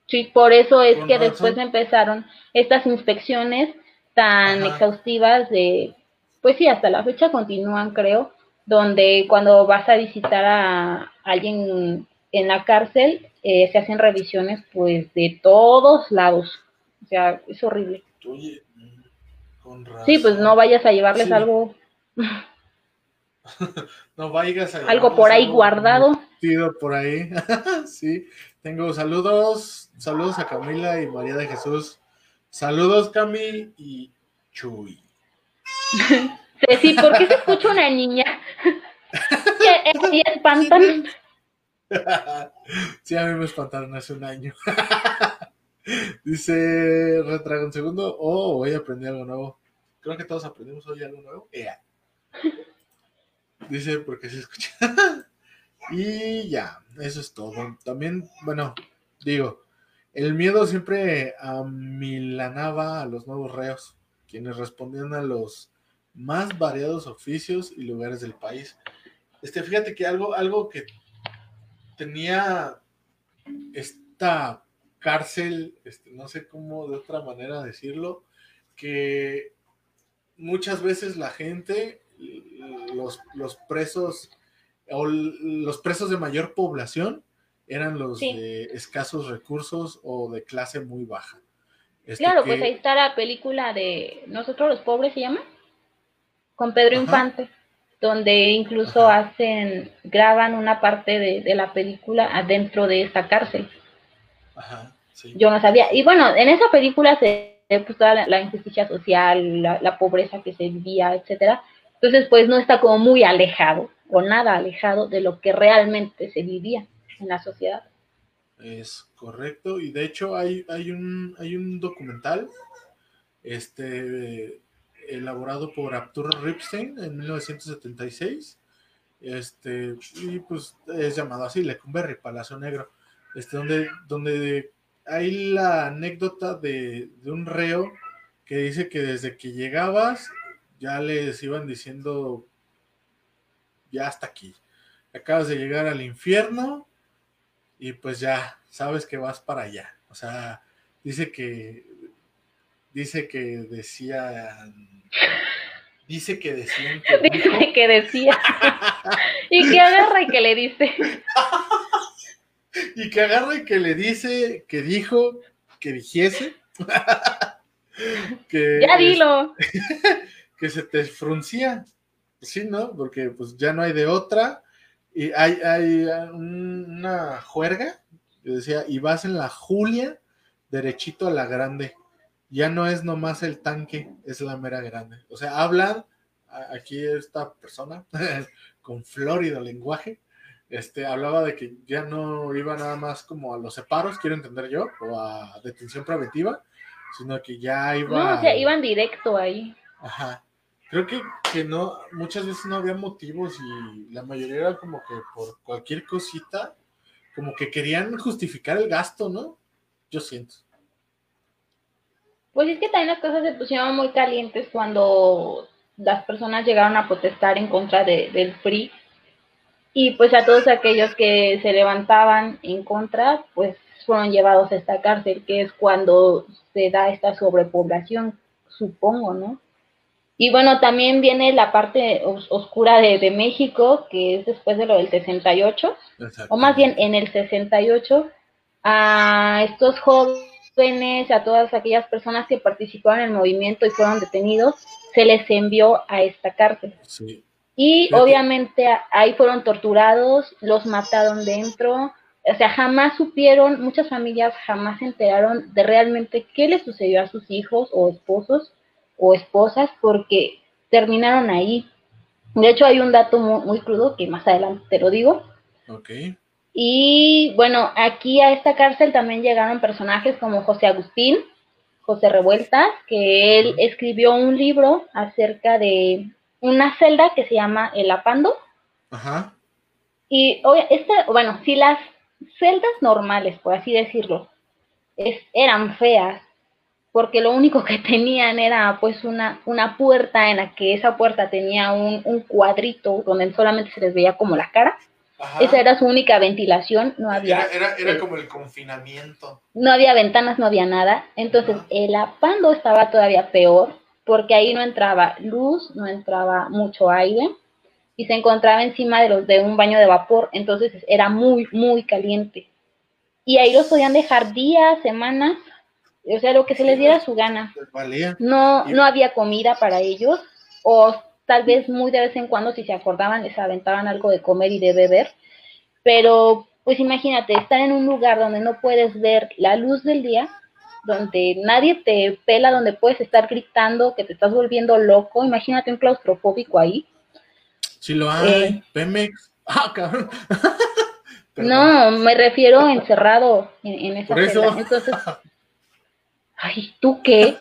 Sí, por eso es que después empezaron estas inspecciones tan exhaustivas de, pues sí, hasta la fecha continúan creo, donde cuando vas a visitar a alguien en la cárcel eh, se hacen revisiones pues de todos lados o sea, es horrible. Oye, Sí, pues no vayas a llevarles algo. no vayas a algo por ahí guardado. Por ahí. sí, tengo saludos. Saludos a Camila y María de Jesús. Saludos, Cami y Chuy. sí, ¿por qué se escucha una niña? ¿Y espantan? sí, a mí me espantaron hace un año. Dice un segundo. Oh, voy a aprender algo nuevo. Creo que todos aprendimos hoy algo nuevo. Dice, porque se escucha. y ya, eso es todo. También, bueno, digo, el miedo siempre amilanaba a los nuevos reos, quienes respondían a los más variados oficios y lugares del país. Este, fíjate que algo, algo que tenía esta cárcel, este, no sé cómo de otra manera decirlo, que muchas veces la gente, los, los presos o los presos de mayor población eran los de escasos recursos o de clase muy baja. Este claro, pues ahí está la película de Nosotros los pobres se llama, con Pedro Infante, donde incluso hacen, graban una parte de, de la película adentro de esta cárcel. Yo no sabía. Y bueno, en esa película se pues, toda la, injusticia social, la, pobreza que se vivía, etcétera. Entonces, pues no está como muy alejado o nada alejado de lo que realmente se vivía en la sociedad. Es correcto. Y de hecho hay, hay, un, hay un documental este, elaborado por Arturo Ripstein en 1976. Este, y pues es llamado así, Lecumberri, Palacio Negro este, donde, donde hay la anécdota de, un reo que dice que desde que llegabas ya les iban diciendo, ya hasta aquí, acabas de llegar al infierno y pues ya sabes que vas para allá. O sea, dice que, dice que decían, dice que decían que... Dice que decía. y que agarra y que le dice. y que agarra y que le dice, que dijo, que dijese. que, ya dilo. que se te fruncía. Sí, ¿no? Porque pues ya no hay de otra. Y hay, hay una juerga que decía, y vas en la Julia, derechito a la grande. Ya no es nomás el tanque, es la mera grande. O sea, hablan aquí esta persona con florido lenguaje este, hablaba de que ya no iba nada más como a los separos, quiero entender yo, o a detención preventiva, sino que ya iba... No, o sea, iban directo ahí. Ajá. Creo que, que no, muchas veces no había motivos y la mayoría era como que por cualquier cosita, como que querían justificar el gasto, ¿no? Yo siento. Pues es que también las cosas se pusieron muy calientes cuando las personas llegaron a protestar en contra de, del PRI y pues a todos aquellos que se levantaban en contra, pues fueron llevados a esta cárcel, que es cuando se da esta sobrepoblación, supongo, ¿no? Y bueno, también viene la parte oscura de, de, México, que es después de lo del 68, o más bien en el 68, a estos jóvenes, a todas aquellas personas que participaron en el movimiento y fueron detenidos, se les envió a esta cárcel. Sí. Y obviamente ahí fueron torturados, los mataron dentro, o sea, jamás supieron, muchas familias jamás se enteraron de realmente qué le sucedió a sus hijos o esposos o esposas porque terminaron ahí. De hecho, hay un dato muy, crudo que más adelante te lo digo. Ok. Y bueno, aquí a esta cárcel también llegaron personajes como José Agustín, José Revueltas, que él escribió un libro acerca de una celda que se llama El Apando. Ajá. Y este, bueno, si las celdas normales, por así decirlo, eran feas, porque lo único que tenían era pues una, una puerta en la que esa puerta tenía un, cuadrito donde solamente se les veía como la cara. Esa era su única ventilación, no había... Era, era, como el confinamiento. No había ventanas, no había nada. Entonces el apando estaba todavía peor porque ahí no entraba luz, no entraba mucho aire y se encontraba encima de los de un baño de vapor, entonces era muy, muy caliente. Y ahí los podían dejar días, semanas, o sea, lo que se les diera su gana. No, no había comida para ellos, o tal vez muy de vez en cuando, si se acordaban, les aventaban algo de comer y de beber, pero pues imagínate, estar en un lugar donde no puedes ver la luz del día, donde nadie te pela, donde puedes estar gritando, que te estás volviendo loco, imagínate un claustrofóbico ahí, si lo hay, eh, Pemex. Ah, cabrón. no, me refiero encerrado en, esa Por eso. Entonces, ay, ¿tú qué?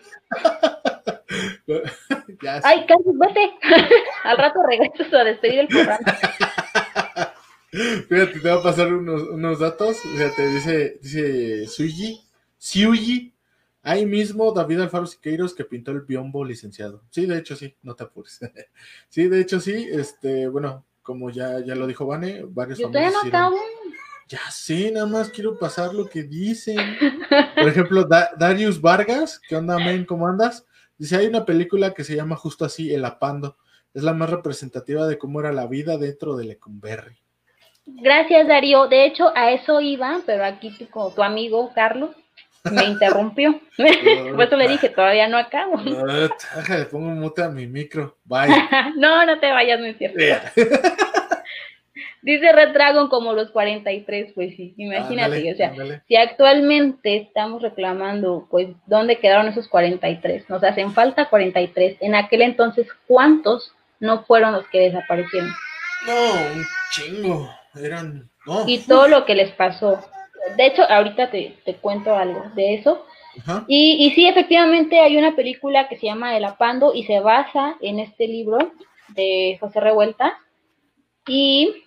Ay, Carlos, vete. Al rato regreso a despedir el programa. Fíjate, te voy a pasar unos, unos datos. Fíjate, dice, dice Suigi, Suigi, Ahí mismo David Alfaro Siqueiros que pintó el biombo licenciado. Sí, de hecho sí, no te apures. sí, de hecho sí, este, bueno, como ya, ya lo dijo Vane, varios Yo acabo. Ya sé, nada más quiero pasar lo que dicen. Por ejemplo, Darius Vargas, ¿qué onda, men? ¿Cómo andas? Dice, hay una película que se llama justo así, El Apando. Es la más representativa de cómo era la vida dentro de Lecumberri. Gracias, Darío. De hecho, a eso iba, pero aquí tu, como tu amigo Carlos me interrumpió. Por eso le dije, todavía no acabo. No, le pongo mute a mi micro. Bye. no, no te vayas, no es cierto. Dice Red Dragon como los 43, pues sí, imagínate, o sea, si actualmente estamos reclamando, pues, ¿dónde quedaron esos 43? Nos hacen falta 43. En aquel entonces, ¿cuántos no fueron los que desaparecieron? No, un chingo, eran... Y todo lo que les pasó, de hecho, ahorita te, cuento algo de eso. Y, y sí, efectivamente hay una película que se llama El Apando y se basa en este libro de José Revuelta. Y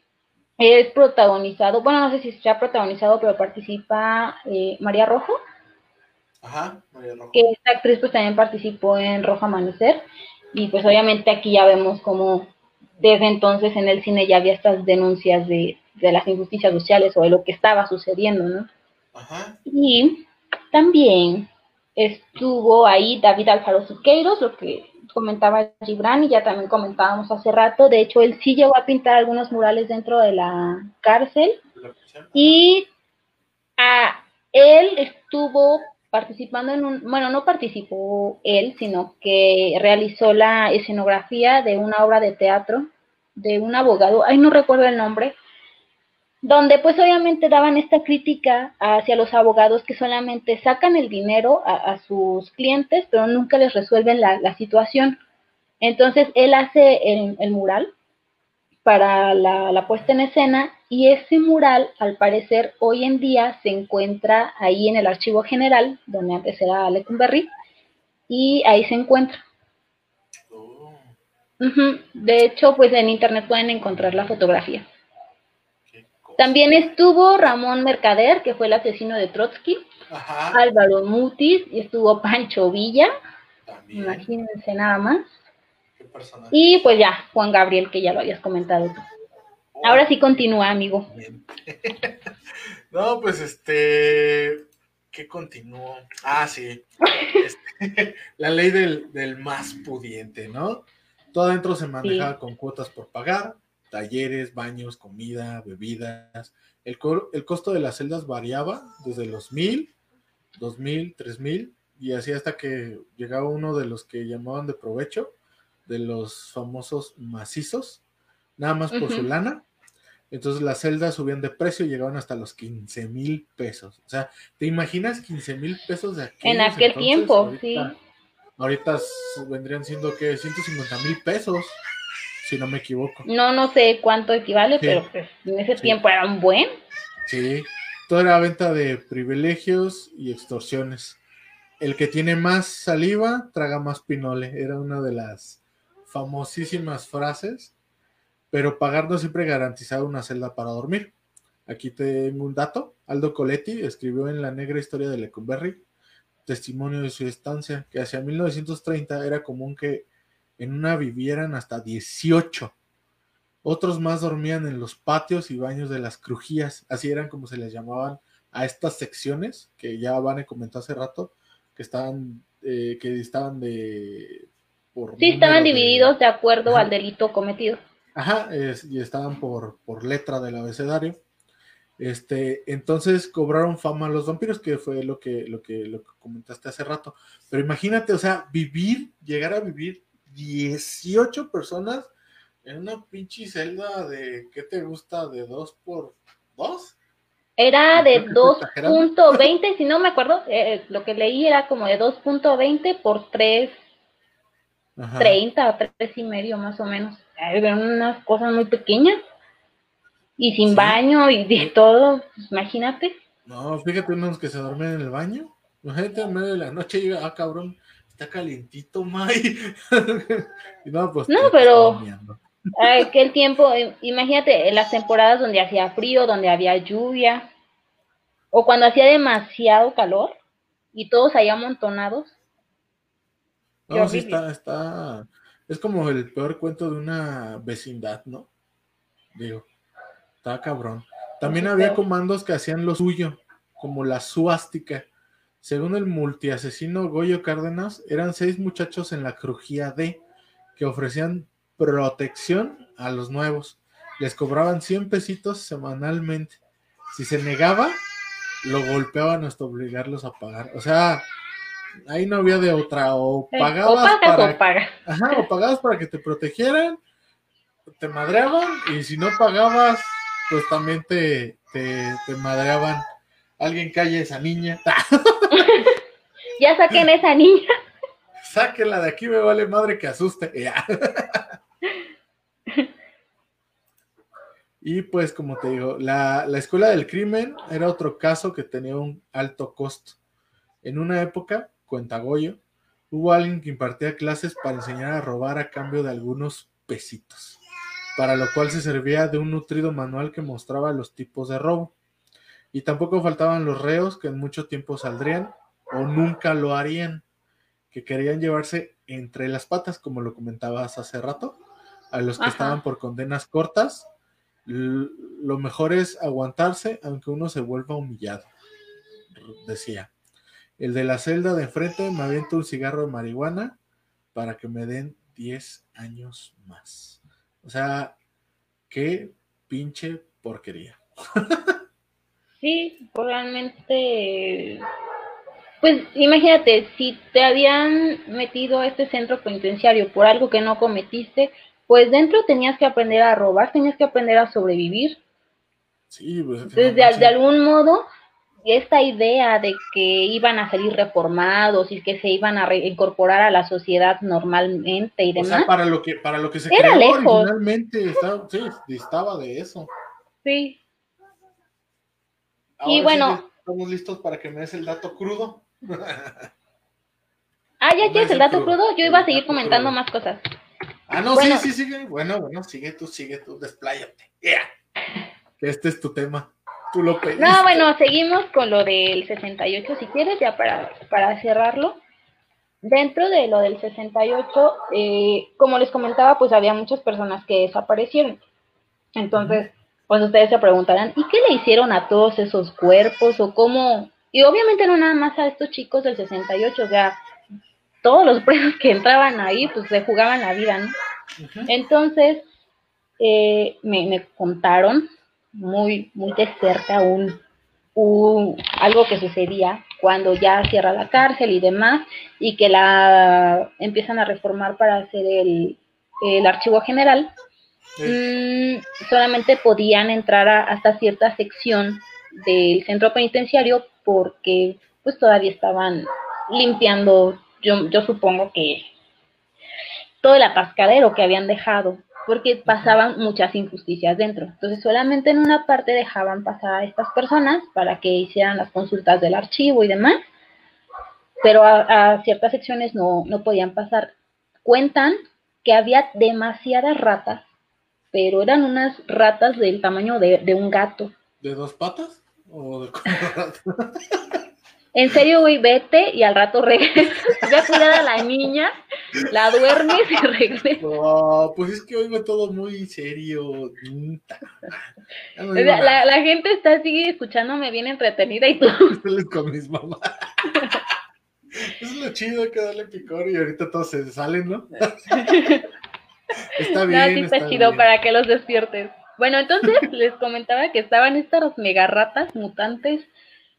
es protagonizado, bueno, no sé si se ha protagonizado, pero participa eh, María Rojo. Ajá, María Rojo. Que esta actriz pues también participó en Rojo Amanecer. Y pues obviamente aquí ya vemos como desde entonces en el cine ya había estas denuncias de, de las injusticias sociales o de lo que estaba sucediendo, ¿no? Ajá. Y también estuvo ahí David Alfaro Siqueiros, lo que comentaba Gibran y ya también comentábamos hace rato. De hecho, él sí llegó a pintar algunos murales dentro de la cárcel y a él estuvo participando en un, bueno, no participó él, sino que realizó la escenografía de una obra de teatro de un abogado, ay, no recuerdo el nombre, donde pues obviamente daban esta crítica hacia los abogados que solamente sacan el dinero a, sus clientes, pero nunca les resuelven la, situación. Entonces él hace el, mural para la, puesta en escena y ese mural, al parecer, hoy en día se encuentra ahí en el archivo general, donde antes era Lecumberri, y ahí se encuentra. Oh. De hecho, pues en internet pueden encontrar la fotografía. También estuvo Ramón Mercader, que fue el asesino de Trotsky, Álvaro Mutis, y estuvo Pancho Villa, imagínense nada más. Y pues ya, Juan Gabriel, que ya lo habías comentado tú. Ahora sí continúa, amigo. no, pues este. ¿Qué continuó? Ah, sí. Este, la ley del, más pudiente, ¿no? Todo adentro se manejaba con cuotas por pagar, talleres, baños, comida, bebidas. El, el costo de las celdas variaba desde los mil, dos mil, tres mil, y así hasta que llegaba uno de los que llamaban de provecho, de los famosos macizos, nada más por su lana. Entonces las celdas subían de precio y llegaban hasta los 15 mil pesos. O sea, ¿te imaginas 15 mil pesos de aquí? En aquel tiempo, sí. Ahorita vendrían siendo que 150 mil pesos, si no me equivoco. No, no sé cuánto equivale, pero pues, en ese tiempo era un buen. Sí, todo era venta de privilegios y extorsiones. El que tiene más saliva, traga más pinole. Era una de las famosísimas frases pero pagar no siempre garantizaba una celda para dormir. Aquí tengo un dato. Aldo Coletti escribió en La negra historia de Lecumberri testimonio de su estancia, que hacia 1930 era común que en una vivieran hasta 18. Otros más dormían en los patios y baños de las crujías, así eran como se les llamaban a estas secciones, que ya Vane comentó hace rato, que estaban, eh, que estaban de... sí, estaban divididos de acuerdo al delito cometido. Ajá, y estaban por, por letra del abecedario. Este, entonces cobraron fama los vampiros, que fue lo que, lo que, lo que comentaste hace rato. Pero imagínate, o sea, vivir, llegar a vivir 18 personas en una pinche celda de, ¿qué te gusta? ¿De 2 por 2? Era de 2.20, si no me acuerdo, eh, lo que leí era como de 2.20 por 3, 30 o 3 y medio más o menos eran unas cosas muy pequeñas y sin baño y de todo, pues, imagínate. No, fíjate unos que se duermen en el baño. Imagínate en medio de la noche y ah, cabrón, está calientito, May. no, pues, no pero aquel tiempo, eh, imagínate, en las temporadas donde hacía frío, donde había lluvia, o cuando hacía demasiado calor y todos ahí amontonados. No, sí está, está, es como el peor cuento de una vecindad, ¿no? Digo, está cabrón. También había comandos que hacían lo suyo, como la suástica. Según el multiasesino Goyo Cárdenas, eran seis muchachos en la crujía D que ofrecían protección a los nuevos. Les cobraban 100 pesitos semanalmente. Si se negaba, lo golpeaban hasta obligarlos a pagar. O sea, ahí no había de otra, o pagabas para, o, pagabas para que te protegieran, te madreaban, y si no pagabas, pues también te, te, madreaban. Alguien calle esa niña. ya saquen esa niña. Sáquenla de aquí, me vale madre que asuste. y pues, como te digo, la, la escuela del crimen era otro caso que tenía un alto costo. En una época, cuenta Goyo, hubo alguien que impartía clases para enseñar a robar a cambio de algunos pesitos, para lo cual se servía de un nutrido manual que mostraba los tipos de robo. Y tampoco faltaban los reos que en mucho tiempo saldrían o nunca lo harían, que querían llevarse entre las patas, como lo comentabas hace rato, a los que estaban por condenas cortas. Lo mejor es aguantarse aunque uno se vuelva humillado, decía. El de la celda de enfrente me avienta un cigarro de marihuana para que me den 10 años más. O sea, qué pinche porquería. Sí, realmente. Pues imagínate, si te habían metido a este centro penitenciario por algo que no cometiste, pues dentro tenías que aprender a robar, tenías que aprender a sobrevivir. Sí, pues. Entonces, de algún modo, esta idea de que iban a salir reformados y que se iban a incorporar a la sociedad normalmente y demás. O sea, para lo que, para lo que se creó originalmente, estaba, sí, estaba de eso. Sí. Y bueno. estamos listos para que me des el dato crudo. ah, ya tienes el dato crudo. Yo iba a seguir comentando más cosas. Ah, no, sí, sí, sigue. Bueno, bueno, sigue tú, sigue tú, despláyate. Yeah. Este es tu tema. No, bueno, seguimos con lo del 68, si quieres, ya para, para cerrarlo. dentro de lo del 68, eh, como les comentaba, pues había muchas personas que desaparecieron. Entonces, pues ustedes se preguntarán, ¿y qué le hicieron a todos esos cuerpos o cómo? Y obviamente no nada más a estos chicos del 68, o sea, todos los presos que entraban ahí, pues se jugaban la vida, ¿no? Entonces, eh, me, me, contaron muy, muy de cerca un, un, algo que sucedía cuando ya cierra la cárcel y demás, y que la empiezan a reformar para hacer el, el archivo general, mmm, solamente podían entrar a, hasta cierta sección del centro penitenciario porque pues todavía estaban limpiando, yo, yo supongo que todo el atascadero que habían dejado, porque pasaban muchas injusticias dentro. Entonces solamente en una parte dejaban pasar a estas personas para que hicieran las consultas del archivo y demás, pero a, a ciertas secciones no, no podían pasar. Cuentan que había demasiadas ratas, pero eran unas ratas del tamaño de, de un gato. ¿De dos patas? ¿O de En serio, güey, vete y al rato regresas. Ya cuidar a la niña, la duermes y regresas. No, pues es que oigo todo muy serio. No la, la, gente está así escuchándome bien entretenida y tú. con mis mamás. Es lo chido que darle picor y ahorita todos se salen, ¿no? Está bien. No, sí está, está chido bien. para que los despiertes. Bueno, entonces les comentaba que estaban estas mega ratas mutantes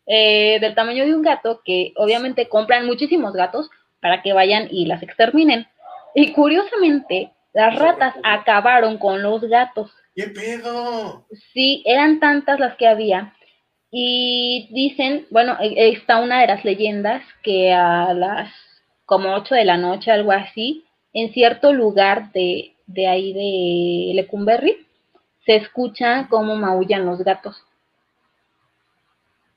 eh, del tamaño de un gato que obviamente compran muchísimos gatos para que vayan y las exterminen. Y curiosamente, las ratas acabaron con los gatos. ¿Qué pedo? Sí, eran tantas las que había. Y dicen, bueno, está una de las leyendas que a las como 8 de la noche, algo así, en cierto lugar de, de ahí de Lecumberri, se escucha cómo maullan los gatos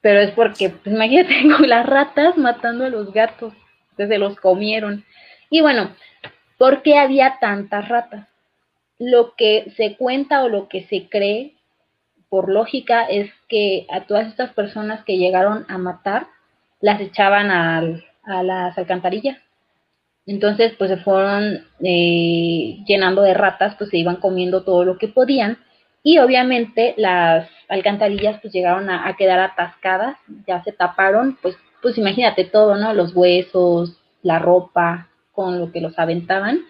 pero es porque, pues imagínate, con las ratas matando a los gatos, que se los comieron. Y bueno, ¿por qué había tantas ratas? Lo que se cuenta o lo que se cree, por lógica, es que a todas estas personas que llegaron a matar, las echaban a las alcantarillas. Entonces, pues se fueron eh, llenando de ratas, pues se iban comiendo todo lo que podían. Y obviamente las alcantarillas pues llegaron a, a, quedar atascadas, ya se taparon, pues, pues imagínate todo, ¿no? Los huesos, la ropa, con lo que los aventaban,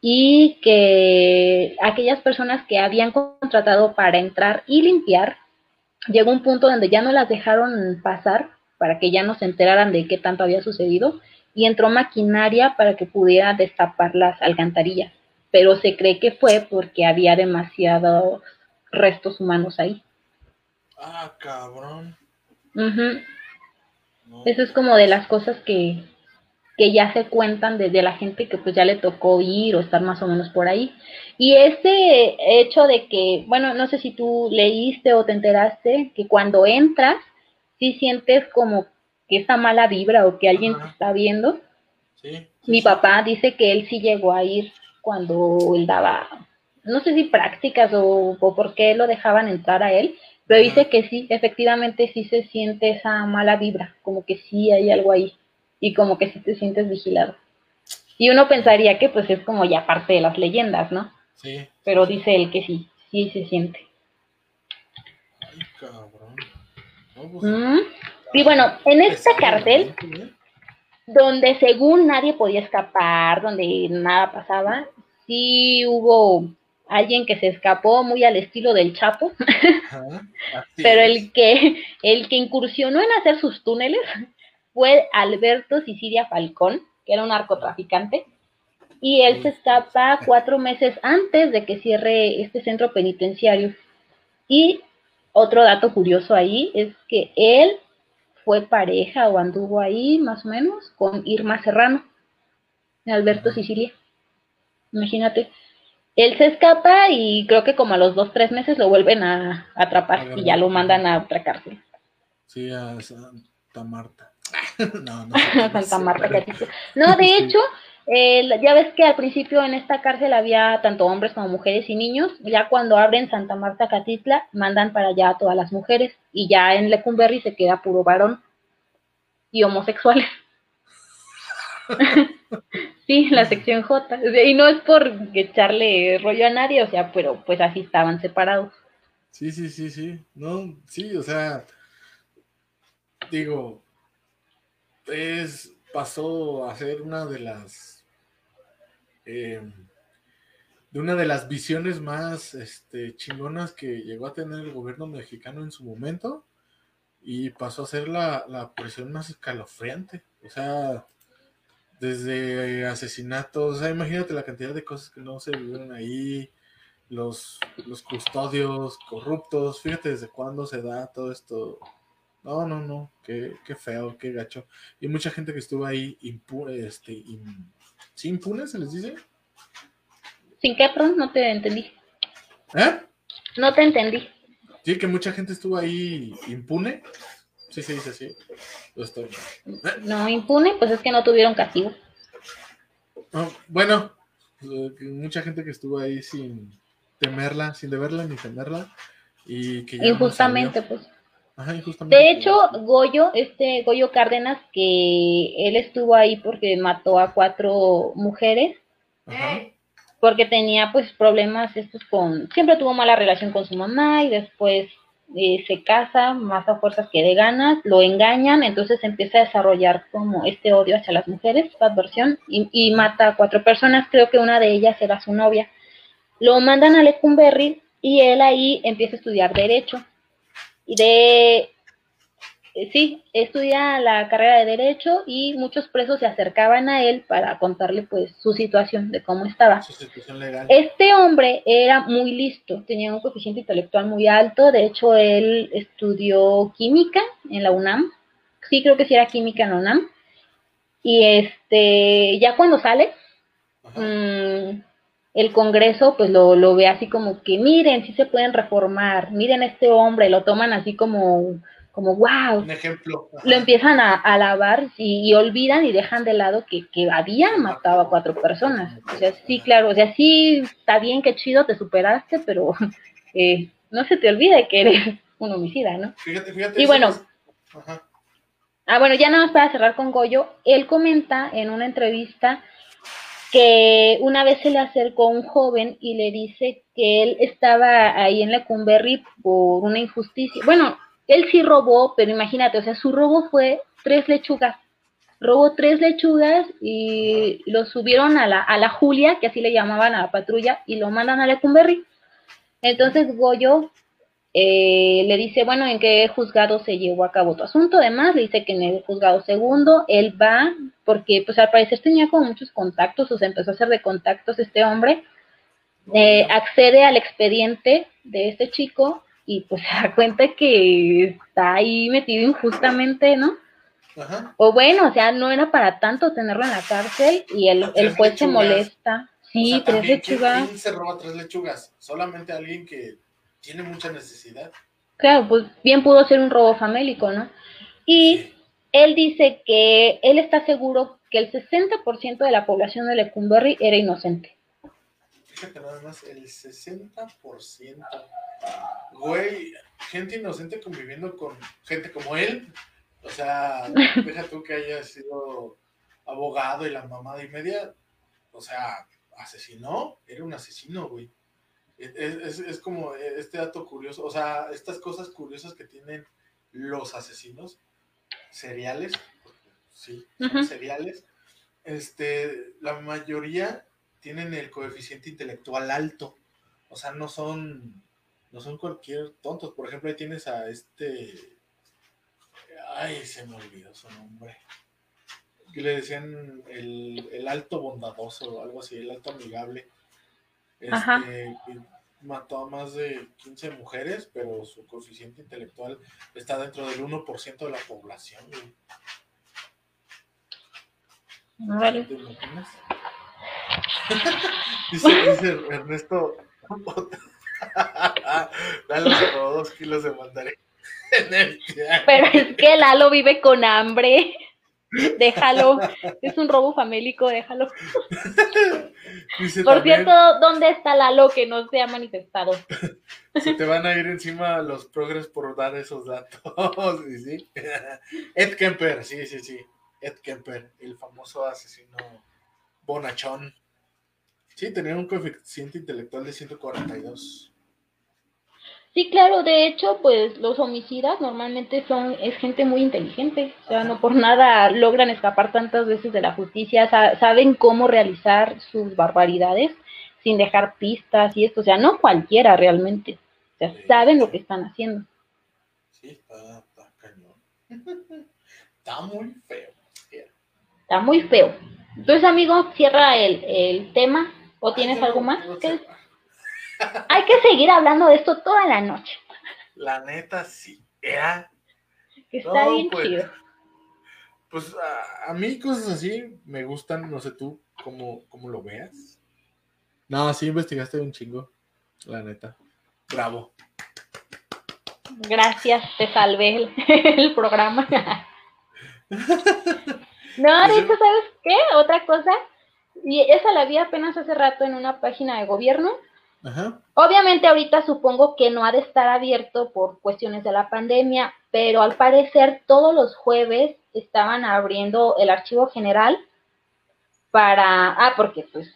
y que aquellas personas que habían contratado para entrar y limpiar, llegó un punto donde ya no las dejaron pasar para que ya no se enteraran de qué tanto había sucedido, y entró maquinaria para que pudiera destapar las alcantarillas, pero se cree que fue porque había demasiados restos humanos ahí. Ah, cabrón. Uh -huh. no. Eso es como de las cosas que, que ya se cuentan desde la gente que pues ya le tocó ir o estar más o menos por ahí. Y ese hecho de que, bueno, no sé si tú leíste o te enteraste, que cuando entras, sí sientes como que esa mala vibra o que alguien Ajá. te está viendo. Sí, Mi sí. papá dice que él sí llegó a ir cuando él daba, no sé si prácticas o, o por qué lo dejaban entrar a él, pero dice que sí, efectivamente sí se siente esa mala vibra, como que sí hay algo ahí y como que sí te sientes vigilado. Y uno pensaría que pues es como ya parte de las leyendas, ¿no? Sí. Pero dice él que sí, sí se siente. Ay, cabrón. No, pues, Mm. Y bueno, en pesado, cárcel, ¿no? donde según nadie podía escapar, donde nada pasaba, sí hubo alguien que se escapó muy al estilo del Chapo, Ajá, pero el que, el que incursionó en hacer sus túneles fue Alberto Sicilia Falcón, que era un narcotraficante, y él se escapa cuatro meses antes de que cierre este centro penitenciario. Y otro dato curioso ahí es que él fue pareja o anduvo ahí más o menos con Irma Serrano, Alberto Sicilia. Imagínate. Él se escapa y creo que como a los dos, tres meses lo vuelven a, a atrapar y ya lo mandan a otra cárcel. Sí, a Santa Marta. no, no. Santa Marta. No, de hecho, eh, ya ves que al principio en esta cárcel había tanto hombres como mujeres y niños. Ya cuando abren Santa Marta Catitla, mandan para allá a todas las mujeres. Y ya en Lecumberri se queda puro varón y homosexuales. sí, la sección J. Y no es por echarle rollo a nadie, o sea, pero pues así estaban separados. Sí, sí, sí, sí. No, sí, o sea, digo, es, pasó a ser una de las eh, de una de las visiones más este, chingonas que llegó a tener el gobierno mexicano en su momento y pasó a ser la, la presión más escalofriante. O sea, desde asesinatos, o sea, imagínate la cantidad de cosas que no se vivieron ahí, los, los custodios corruptos, fíjate desde cuándo se da todo esto. No, no, no, qué, qué feo, qué gacho. Y mucha gente que estuvo ahí impune, este, ¿sí impune se les dice? ¿Sin qué, pronto? No te entendí. ¿Eh? No te entendí. Sí, que mucha gente estuvo ahí impune. Sí, se dice así. No, impune, pues es que no tuvieron castigo. bueno, mucha gente que estuvo ahí sin temerla, sin deberla ni temerla. Y que injustamente, pues. Ajá. De hecho, Goyo, este Goyo Cárdenas, que él estuvo ahí porque mató a cuatro mujeres. Ajá porque tenía pues problemas estos con, siempre tuvo mala relación con su mamá y después eh, se casa más a fuerzas que de ganas, lo engañan, entonces empieza a desarrollar como este odio hacia las mujeres, esta adversión, y, mata a cuatro personas, creo que una de ellas era su novia. Lo mandan a Lecumberri y él ahí empieza a estudiar derecho. Y de eh, sí, estudia la carrera de Derecho y muchos presos se acercaban a él para contarle pues su situación, de cómo estaba. Este hombre era muy listo, tenía un coeficiente intelectual muy alto, de hecho él estudió química en la UNAM, sí creo que sí era química en la UNAM, y este, ya cuando sale, mm, el Congreso pues lo, lo ve así como que miren, sí se pueden reformar, miren este hombre, lo toman así como como wow. Un ejemplo. Lo empiezan a, alabar y, olvidan y dejan de lado que, que había matado a cuatro personas. O sea, sí, claro, o sea, sí, está bien, qué chido, te superaste, pero eh, no se te olvide que eres un homicida, ¿no? Fíjate, fíjate. Y bueno. Ah, bueno, ya nada más para cerrar con Goyo, él comenta en una entrevista que una vez se le acercó un joven y le dice que él estaba ahí en Lecumberri por una injusticia. Bueno, él sí robó, pero imagínate, o sea, su robo fue tres lechugas. Robó tres lechugas y lo subieron a la, a la Julia, que así le llamaban a la patrulla, y lo mandan a Lecumberri. Entonces Goyo eh, le dice, bueno, ¿en qué juzgado se llevó a cabo tu asunto? Además, le dice que en el juzgado segundo, él va, porque pues al parecer tenía como muchos contactos, o sea, empezó a hacer de contactos este hombre, eh, accede al expediente de este chico y pues se da cuenta que está ahí metido injustamente, ¿no? Ajá. O bueno, o sea, no era para tanto tenerlo en la cárcel y el, el juez se molesta. Sí, tres lechugas. ¿quién, se roba tres lechugas? Solamente alguien que tiene mucha necesidad. Claro, pues bien pudo ser un robo famélico, ¿no? Y él dice que él está seguro que el 60% de la población de Lecumberri era inocente. Fíjate nada más, el 60%. Güey, gente inocente conviviendo con gente como él. O sea, deja tú que haya sido abogado y la mamada y media. O sea, asesinó, era un asesino, güey. Es, como este dato curioso, o sea, estas cosas curiosas que tienen los asesinos seriales, sí, seriales, este, la mayoría tienen el coeficiente intelectual alto, o sea, no son no son cualquier tontos. Por ejemplo, ahí tienes a este. Ay, se me olvidó su nombre. Que le decían el, alto bondadoso o algo así, el alto amigable. Este, mató a más de 15 mujeres, pero su coeficiente intelectual está dentro del 1% de la población. Vale. dice, dice Ernesto, se robó dos kilos de mandarín Pero es que Lalo vive con hambre. Déjalo. Es un robo famélico, déjalo. Por cierto, ¿dónde está Lalo que no se ha manifestado? Se te van a ir encima los progres por dar esos datos. ¿sí? Ed Kemper, sí, sí, sí. Ed Kemper, el famoso asesino bonachón. Sí, tenía un coeficiente intelectual de 142. Sí, claro, de hecho, pues los homicidas normalmente son, es gente muy inteligente, o sea, no por nada logran escapar tantas veces de la justicia, saben cómo realizar sus barbaridades sin dejar pistas y esto, o sea, no cualquiera realmente, o sea, saben lo que están haciendo. Sí, está, está cañón. está muy feo. Está muy feo. Entonces, amigo, cierra el, el tema, ¿o tienes algo más? Hay que seguir hablando de esto toda la noche. La neta, sí. Era. está bien pues, chido. Pues a, mí cosas así me gustan, no sé tú cómo, cómo lo veas. No, sí investigaste un chingo, la neta. Bravo. Gracias, te salvé el, el programa. no, de hecho, ¿sabes qué? Otra cosa, y esa la vi apenas hace rato en una página de gobierno Obviamente ahorita supongo que no ha de estar abierto por cuestiones de la pandemia, pero al parecer todos los jueves estaban abriendo el archivo general para, ah, porque pues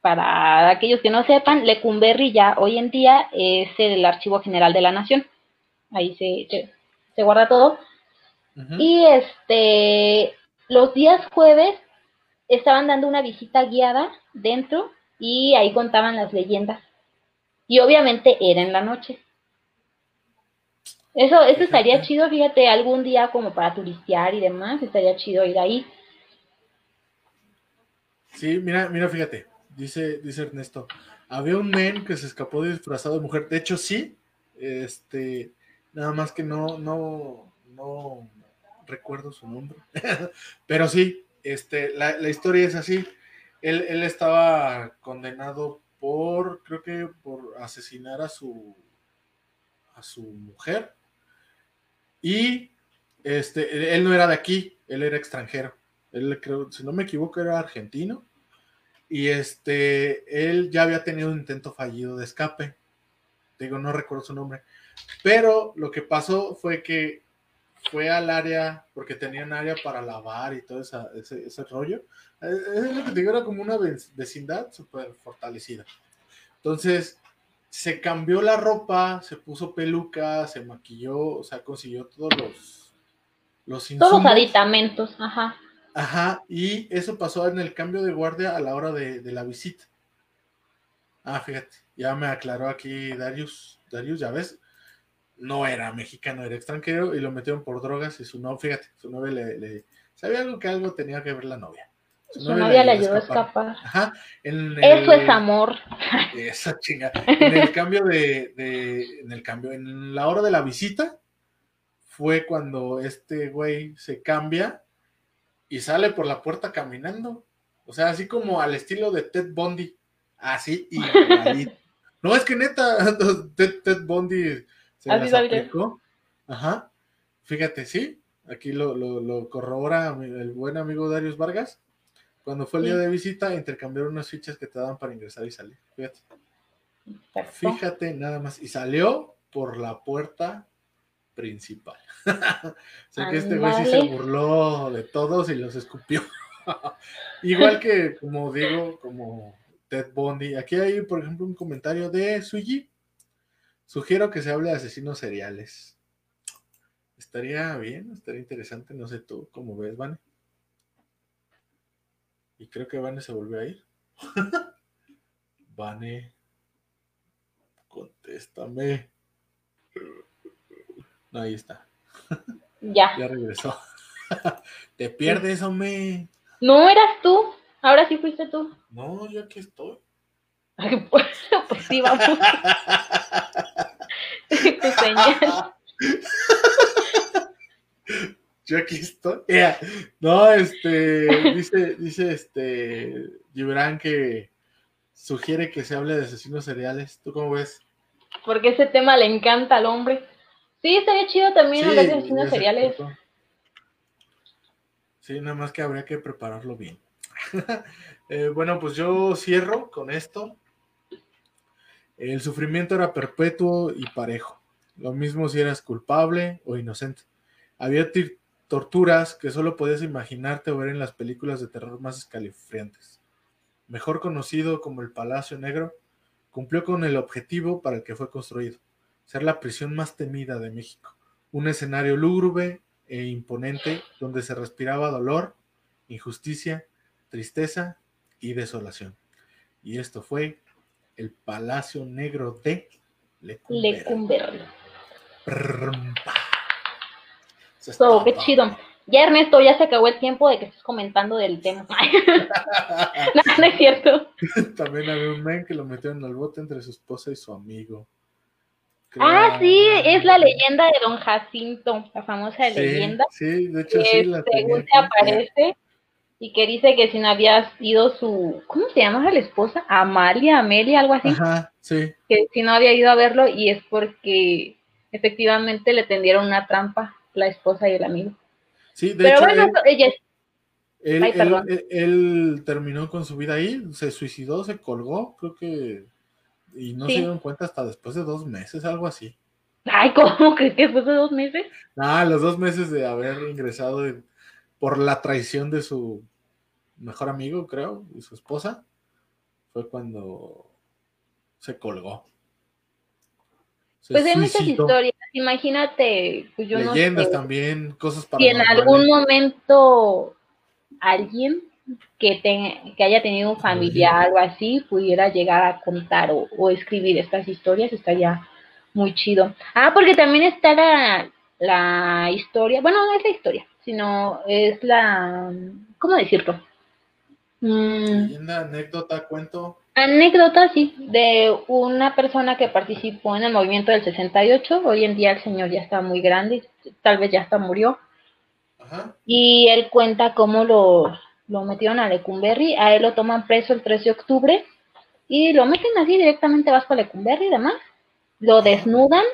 para aquellos que no sepan, Lecumberri ya hoy en día es el archivo general de la nación. Ahí se, se, guarda todo. Y este, los días jueves estaban dando una visita guiada dentro y ahí contaban las leyendas y obviamente era en la noche. Eso, eso estaría chido, fíjate, algún día como para turistear y demás, estaría chido ir ahí. Sí, mira, mira, fíjate, dice, dice Ernesto, había un men que se escapó disfrazado de mujer, de hecho sí, este, nada más que no, no, no recuerdo su nombre, pero sí, este, la, la historia es así, él, él estaba condenado por, creo que por asesinar a su, a su mujer. Y este, él no era de aquí, él era extranjero. Él, creo, si no me equivoco, era argentino. Y este, él ya había tenido un intento fallido de escape. Digo, no recuerdo su nombre. Pero lo que pasó fue que fue al área, porque tenía un área para lavar y todo ese, ese rollo. Es lo que te digo, era como una vecindad súper fortalecida. Entonces, se cambió la ropa, se puso peluca, se maquilló, o sea, consiguió todos los, los insumos. Todos los aditamentos, ajá. Ajá, y eso pasó en el cambio de guardia a la hora de, de la visita. Ah, fíjate, ya me aclaró aquí Darius. Darius, ya ves, no era mexicano, era extranjero y lo metieron por drogas y su novia, fíjate, su novia le, le, sabía algo que algo tenía que ver la novia. Su, novia, le ayudó a escapar. Ajá. Eso es amor. Esa chinga. En el cambio de, de, en el cambio, en la hora de la visita, fue cuando este güey se cambia y sale por la puerta caminando. O sea, así como al estilo de Ted Bundy. Así y No, es que neta, Ted, Ted Bundy se las aplicó. Ajá. Fíjate, sí. Aquí lo, lo, lo corrobora el buen amigo Darius Vargas. Cuando fue el día de visita, intercambiaron unas fichas que te daban para ingresar y salir. Fíjate. Fíjate nada más. Y salió por la puerta principal. o sea que este güey sí se burló de todos y los escupió. Igual que, como digo, como Ted Bundy. Aquí hay, por ejemplo, un comentario de Suji. Sugiero que se hable de asesinos seriales. Estaría bien, estaría interesante. No sé tú cómo ves, Vane. Y creo que Vane se volvió a ir. Vane, contéstame. No, ahí está. Ya. Ya regresó. Te pierdes, hombre. No eras tú. Ahora sí fuiste tú. No, yo aquí estoy. pues, pues sí, vamos. tu señal. yo aquí estoy. No, este, dice, dice este, Gibran que sugiere que se hable de asesinos seriales. ¿Tú cómo ves? Porque ese tema le encanta al hombre. Sí, estaría chido también hablar de asesinos seriales. Sí, nada más que habría que prepararlo bien. Eh, bueno, pues yo cierro con esto. El sufrimiento era perpetuo y parejo. Lo mismo si eras culpable o inocente. Había torturas que solo podías imaginarte o ver en las películas de terror más escalofriantes. Mejor conocido como el Palacio Negro, cumplió con el objetivo para el que fue construido, ser la prisión más temida de México, un escenario lúgubre e imponente donde se respiraba dolor, injusticia, tristeza y desolación. Y esto fue el Palacio Negro de Lecumberri. So, qué chido. Ya Ernesto, ya se acabó el tiempo de que estés comentando del tema. no, es cierto. También había un men que lo metieron al bote entre su esposa y su amigo. Ah, sí, es la leyenda de Don Jacinto, la famosa leyenda. Sí, de hecho sí la Según se aparece y que dice que si no había sido su, ¿cómo se llama la esposa? Amalia, Amelia, algo así. Ajá, sí. Que si no había ido a verlo y es porque efectivamente le tendieron una trampa la esposa y el amigo. Sí, de Pero hecho, bueno, él, ella él- Ay, él- perdón. él- él terminó con su vida ahí, se suicidó, se colgó, creo que, y no Sí. se dieron cuenta hasta después de dos meses, algo así. Ay, ¿cómo que que después de dos meses? Ah, los dos meses de haber ingresado en- por la traición de su mejor amigo, creo, y su esposa, fue cuando se colgó. Se Pues hay muchas historias. Imagínate, pues yo Leyendas no sé, también, cosas si en algún momento alguien que, ten- que haya tenido un familiar o así pudiera llegar a contar o, o escribir estas historias, estaría muy chido. Ah, porque también está la, la historia, bueno, no es la historia, sino es la, ¿cómo decirlo? Mm, Leyenda, anécdota, cuento. Anécdota, sí, de una persona que participó en el movimiento del 68. Hoy en día el señor ya está muy grande, tal vez ya hasta murió. Ajá. Y él cuenta cómo lo, lo metieron a Lecumberri. A él lo toman preso el 3 de octubre y lo meten así directamente a Vasco Lecumberri y demás. Lo desnudan,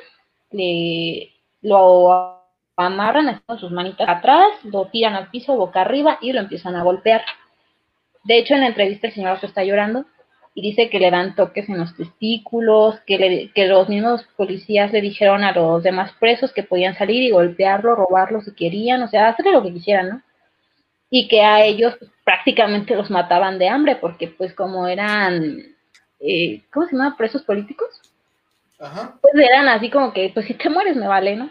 le, lo amarran con sus manitas atrás, lo tiran al piso boca arriba y lo empiezan a golpear. De hecho, en la entrevista el señor está llorando y dice que le dan toques en los testículos, que, le- que los mismos policías le dijeron a los demás presos que podían salir y golpearlo, robarlo si querían, o sea, hacerle lo que quisieran, ¿no? Y que a ellos pues, prácticamente los mataban de hambre porque pues como eran, eh, ¿cómo se llama? Presos políticos Ajá. pues eran así como que, pues si te mueres me vale, ¿no?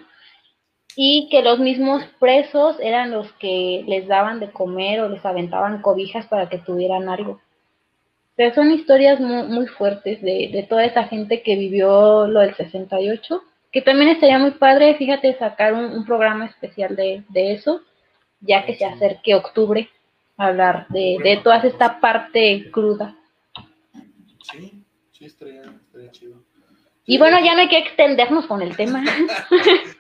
Y que los mismos presos eran los que les daban de comer o les aventaban cobijas para que tuvieran algo. O sea, son historias muy, muy fuertes de, de toda esa gente que vivió lo del 68, que también estaría muy padre, fíjate, sacar un, un programa especial de, de eso, ya que se acerque octubre, hablar de, de toda esta parte cruda. Sí, sí, estaría, estaría chido. Y bueno, ya no hay que extendernos con el tema.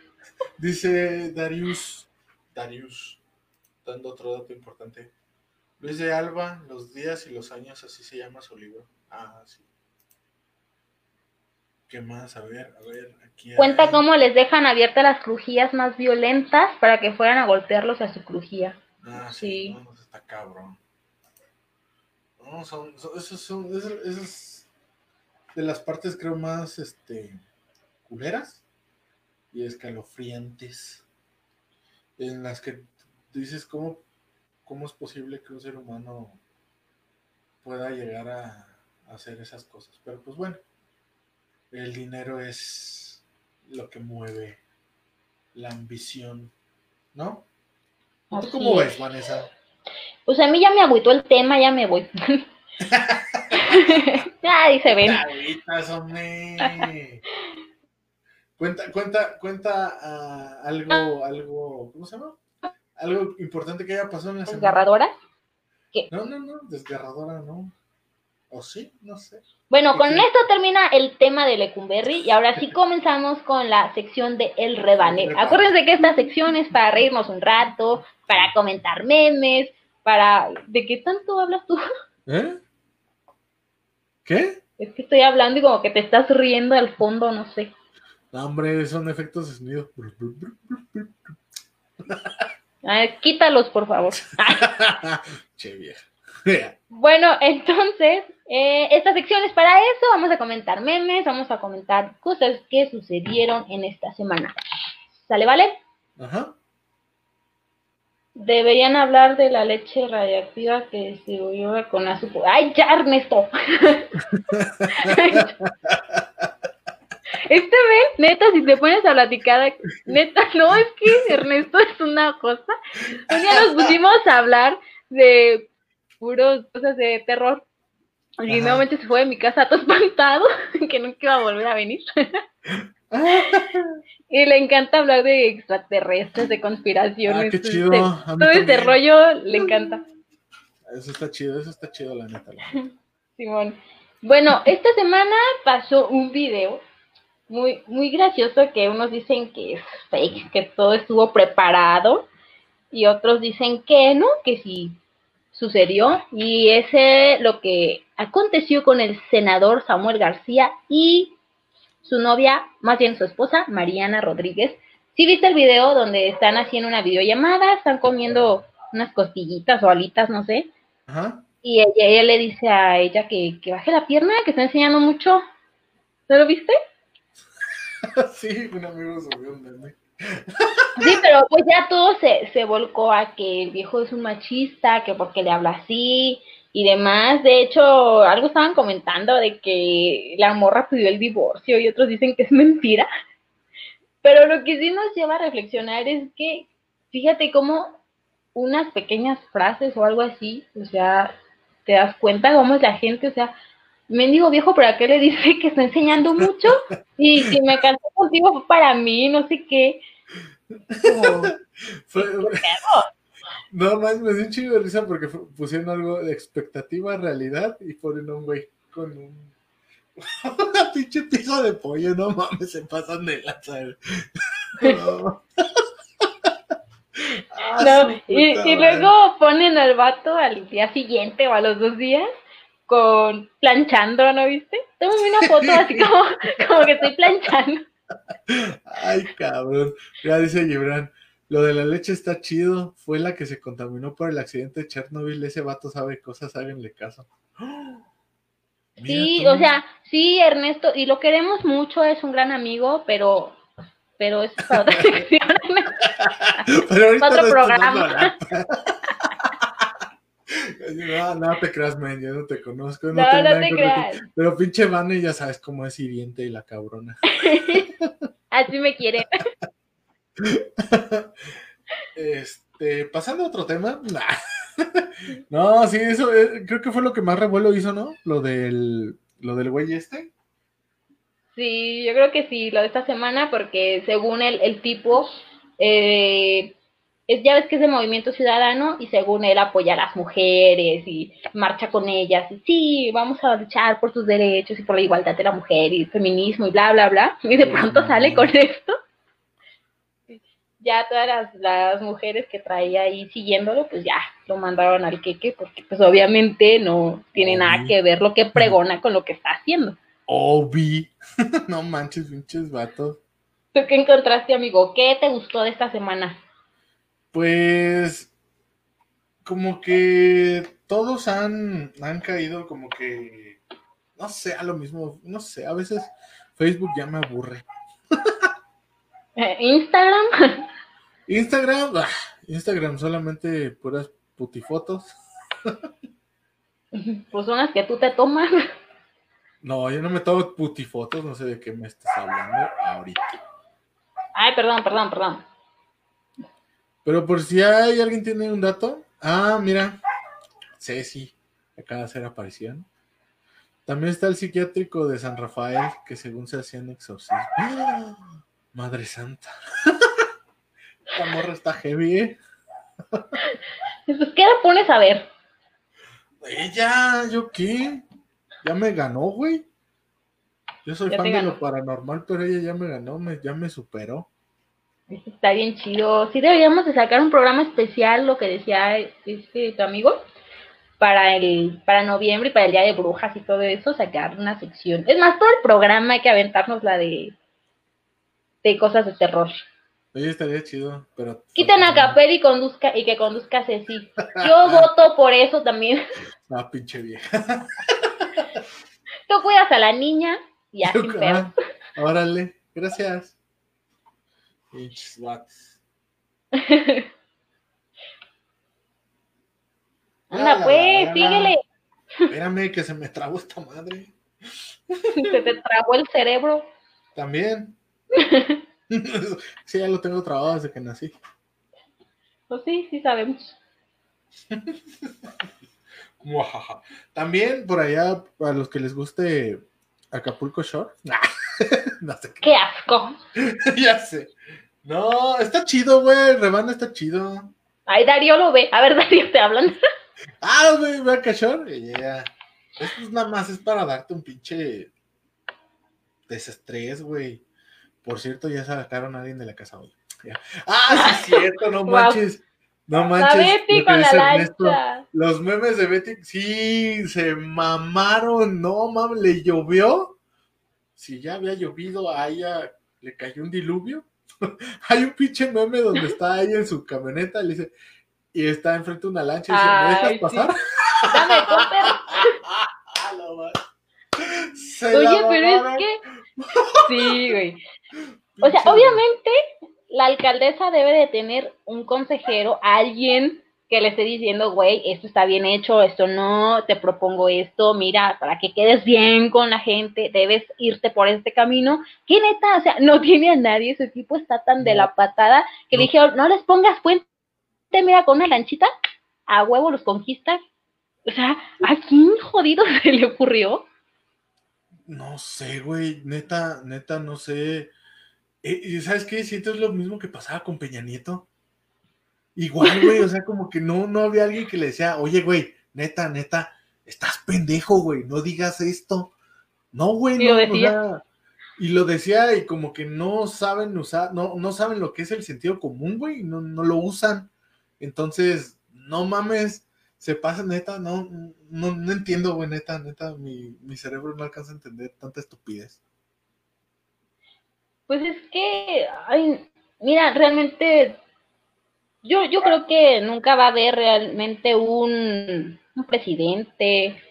Dice Darius, Darius, dando otro dato importante. Luis de Alba, los días y los años, así se llama su libro. Ah, sí. ¿Qué más? A ver, a ver, aquí. Cuenta hay- cómo les dejan abiertas las crujías más violentas para que fueran a golpearlos a su crujía. Ah, Sí. sí. No, está cabrón. No, son, son, esos son, esas, esas de las partes creo más, este, culeras y escalofriantes. En las que dices cómo, cómo es posible que un ser humano pueda llegar a, a hacer esas cosas. Pero pues bueno, el dinero es lo que mueve la ambición, ¿no? ¿Tú Así cómo es. ves, Vanessa? Pues a mí ya me agüitó el tema, ya me voy. Ay, se ven. Hombre. Cuenta, cuenta, cuenta ah, algo, algo, ¿cómo se llama? Algo importante que haya pasado en la semana. ¿Desgarradora? No, no, no, desgarradora, no. ¿O sí? No sé. Bueno, con esto termina el tema de Lecumberri y ahora sí comenzamos con la sección de El Rebane. El Rebane. Acuérdense que esta sección es para reírnos un rato, para comentar memes, para... ¿De qué tanto hablas tú? ¿Eh? ¿Qué? Es que estoy hablando y como que te estás riendo al fondo, no sé. No, hombre, son efectos de sonido. Quítalos, por favor. che, vieja. Bueno, entonces, eh, esta sección es para eso. Vamos a comentar memes, vamos a comentar cosas que sucedieron en esta semana. ¿Sale, vale? Ajá. Deberían hablar de la leche radiactiva que se distribuyó con azúcar. ¡Ay, ya, Ernesto! Este ven, neta, si te pones a platicar, neta, no, es que Ernesto es una cosa. Un día nos pusimos a hablar de puros cosas de terror. Y nuevamente se fue de mi casa todo espantado, que nunca iba a volver a venir. y le encanta hablar de extraterrestres, de conspiraciones. Ah, qué chido. todo ese rollo le encanta. Eso está chido, eso está chido, la neta. Simón. Bueno, esta semana pasó un video muy, muy gracioso que unos dicen que es fake, que todo estuvo preparado y otros dicen que no, que sí sucedió y ese lo que aconteció con el senador Samuel García y su novia, más bien su esposa, Mariana Rodríguez. Si viste el video donde están haciendo una videollamada, están comiendo unas costillitas o alitas, no sé. Y ella, le dice a ella que, que baje la pierna, que está enseñando mucho. ¿No lo viste? sí, un amigo subió un meme. Sí, pero pues ya todo se, se volcó a que el viejo es un machista, que porque le habla así y demás. De hecho, algo estaban comentando de que la morra pidió el divorcio y otros dicen que es mentira. Pero lo que sí nos lleva a reflexionar es que, fíjate cómo unas pequeñas frases o algo así, o sea, te das cuenta cómo es la gente, o sea, mendigo viejo, ¿para qué le dice que está enseñando mucho? Y si me casé contigo fue para mí, no sé qué. no más, me dio un chingo de risa porque pusieron algo de expectativa realidad y ponen un güey con un una pinche piso de pollo, no mames, se pasan de lanzar. No. Ah, y, y, luego ponen al vato al día siguiente o a los dos días con planchando, ¿no viste? Tengo una foto así como, como que estoy planchando. Ay, cabrón. Ya dice Gibran, lo de la leche está chido. Fue la que se contaminó por el accidente de Chernobyl. Ese vato sabe cosas, háganle caso. sí, o sea, sí, Ernesto, y lo queremos mucho, es un gran amigo, pero pero es para otra sección. pero ahorita otro programa. No, no te creas, man, yo no te conozco. No, no, no te creas. Pero pinche Vane ya sabes cómo es hiriente y la cabrona. Así me quiere. Este, pasando a otro tema. No, sí, eso eh, creo que fue lo que más revuelo hizo, ¿no? Lo del, lo del güey este. Sí, yo creo que sí, lo de esta semana, porque según el, el tipo, eh, ya ves que es de movimiento ciudadano y según él apoya a las mujeres y marcha con ellas y sí, vamos a luchar por sus derechos y por la igualdad de la mujer y el feminismo y bla, bla, bla. Y de pronto sale con esto. Ya todas las, mujeres que traía ahí siguiéndolo, pues ya lo mandaron al queque porque pues obviamente no tiene nada que ver lo que pregona con lo que está haciendo. Obi, no manches, pinches vatos. ¿Tú qué encontraste, amigo? ¿Qué te gustó de esta semana? Pues como que todos han, han caído como que, no sé, a lo mismo, no sé, a veces Facebook ya me aburre. Eh, Instagram. Instagram, ah, Instagram solamente puras putifotos. Pues son las que tú te tomas. No, yo no me tomo putifotos, no sé de qué me estás hablando ahorita. Ay, perdón, perdón, perdón. Pero por si hay alguien tiene un dato. Ah, mira. Ceci, acaba de hacer aparición. También está el psiquiátrico de San Rafael, que según se hacían exorcismo. ¡Ah! Madre Santa. La morra está heavy, ¿eh? Pues, ¿qué la pones a ver? Ella, ¿yo qué? Ya me ganó, güey. Yo soy fan de lo paranormal, pero ella ya me ganó, me, ya me superó. Está bien chido. Sí deberíamos de sacar un programa especial, lo que decía este tu amigo, para el para noviembre y para el Día de Brujas y todo eso, sacar una sección. Es más, todo el programa hay que aventarnos la de, de cosas de terror. Oye, estaría chido, pero... Quiten a Capel y, conduzca, y que conduzca Ceci. Yo voto por eso también. Ah, pinche vieja. Tú cuidas a la niña y así ah, Órale, gracias. Anda, pues, síguele. Espérame, que se me trabó esta madre. Se te trabó el cerebro. También. sí, ya lo tengo trabado desde que nací. Pues sí, sí sabemos. También por allá, para los que les guste Acapulco Shore. no sé qué. asco! ya sé. No, está chido, güey. Rebana está chido. Ay, Darío lo ve. A ver, Darío, te hablan. ah, güey, ve a. Esto es nada más es para darte un pinche desestrés, güey. Por cierto, ya sacaron a alguien de la casa hoy. Ah, sí, es cierto, no manches. No manches. La Betty con la lancha. Los memes de Betty, sí, se mamaron. No mames, le llovió. Si ya había llovido, a ella le cayó un diluvio. Hay un pinche meme donde está ahí en su camioneta, le dice, y está enfrente de una lancha y dice, ¿me dejas pasar? Dame, Oye, pero es que. Sí, güey. O sea, obviamente la alcaldesa debe de tener un consejero, alguien que le esté diciendo, güey, esto está bien hecho, esto no, te propongo esto, mira, para que quedes bien con la gente, debes irte por este camino. ¿Qué neta? O sea, no tiene a nadie, ese tipo está tan de la patada que le dijeron, no les pongas puente, mira, con una lanchita, a huevo los conquistas. O sea, ¿a quién jodido se le ocurrió? No sé, güey, neta, neta, no sé. Eh, ¿Y sabes qué? Siento es lo mismo que pasaba con Peña Nieto. Igual, güey, o sea, como que no, no había alguien que le decía, oye, güey, neta, neta, estás pendejo, güey, no digas esto. No, güey, no, lo decía. y lo decía y como que no saben usar, no, no saben lo que es el sentido común, güey, no, no lo usan. Entonces, no mames, se pasa, neta, no, no, no entiendo, güey, neta, neta, mi, mi cerebro no alcanza a entender tanta estupidez. Pues es que, ay, mira, realmente, yo, yo creo que nunca va a haber realmente un, un presidente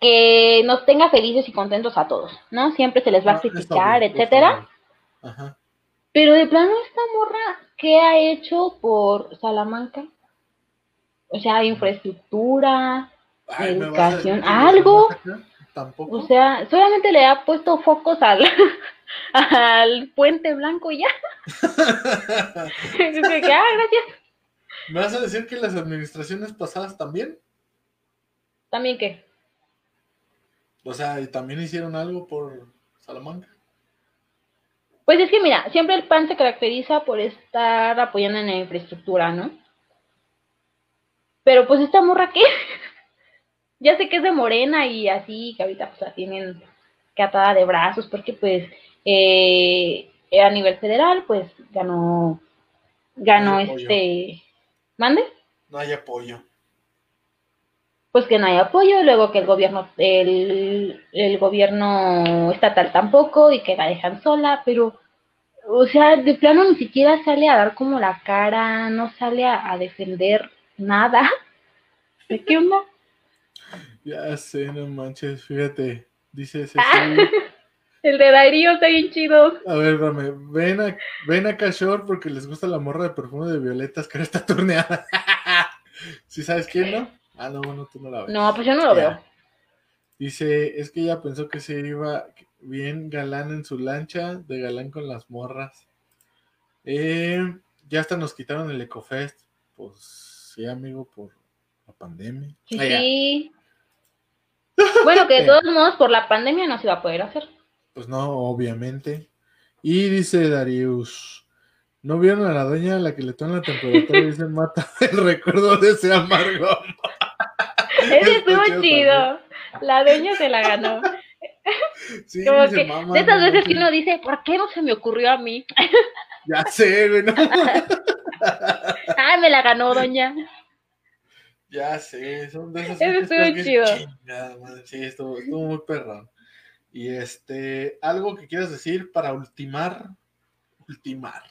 que nos tenga felices y contentos a todos, ¿no? Siempre se les va a criticar, etcétera. Ajá. Pero de plano esta morra, ¿qué ha hecho por Salamanca? O sea, infraestructura, educación, algo. ¿Tampoco? O sea, solamente le ha puesto focos al, al puente blanco y ya. ah, gracias. ¿Me vas a decir que las administraciones pasadas también? ¿También qué? O sea, ¿y también hicieron algo por Salamanca? Pues es que mira, siempre el PAN se caracteriza por estar apoyando en la infraestructura, ¿no? Pero pues esta morra que ya sé que es de morena y así, que ahorita pues la tienen que atada de brazos porque pues eh, a nivel federal pues ganó, ganó este, ¿mande? No hay apoyo. Pues que no hay apoyo, luego que el gobierno, el, el gobierno estatal tampoco y que la dejan sola, pero o sea, de plano ni siquiera sale a dar como la cara, no sale a defender nada. ¿De qué onda? Ya sé, no manches, fíjate. Dice ese. El de Darío está bien chido. A ver, dame, ven, a, ven acá, Shore, porque les gusta la morra de perfume de violetas que ahora está turneada. ¿Sí sabes quién, no? Ah, no, bueno, tú no la ves. No, pues yo no lo veo. Dice, es que ella pensó que se iba bien galán en su lancha, de galán con las morras. Eh, ya hasta nos quitaron el Ecofest. Pues Sí, amigo, por la pandemia. Sí. Ah, bueno, que de todos modos por la pandemia no se va a poder hacer. Pues no, obviamente. Y dice Darius, ¿no vieron a la doña a la que le toman la temperatura y dice mata el recuerdo de ese amargo? Ese estuvo chido. La doña se la ganó. Sí, Como que de esas veces que uno dice, ¿por qué no se me ocurrió a mí? Ya sé, güey, ¿no? ah, me la ganó, doña. Ya sé, son de esas Eso estuvo chido. sí, estuvo, muy perrón. Y este, algo que quieras decir para ultimar, ultimar.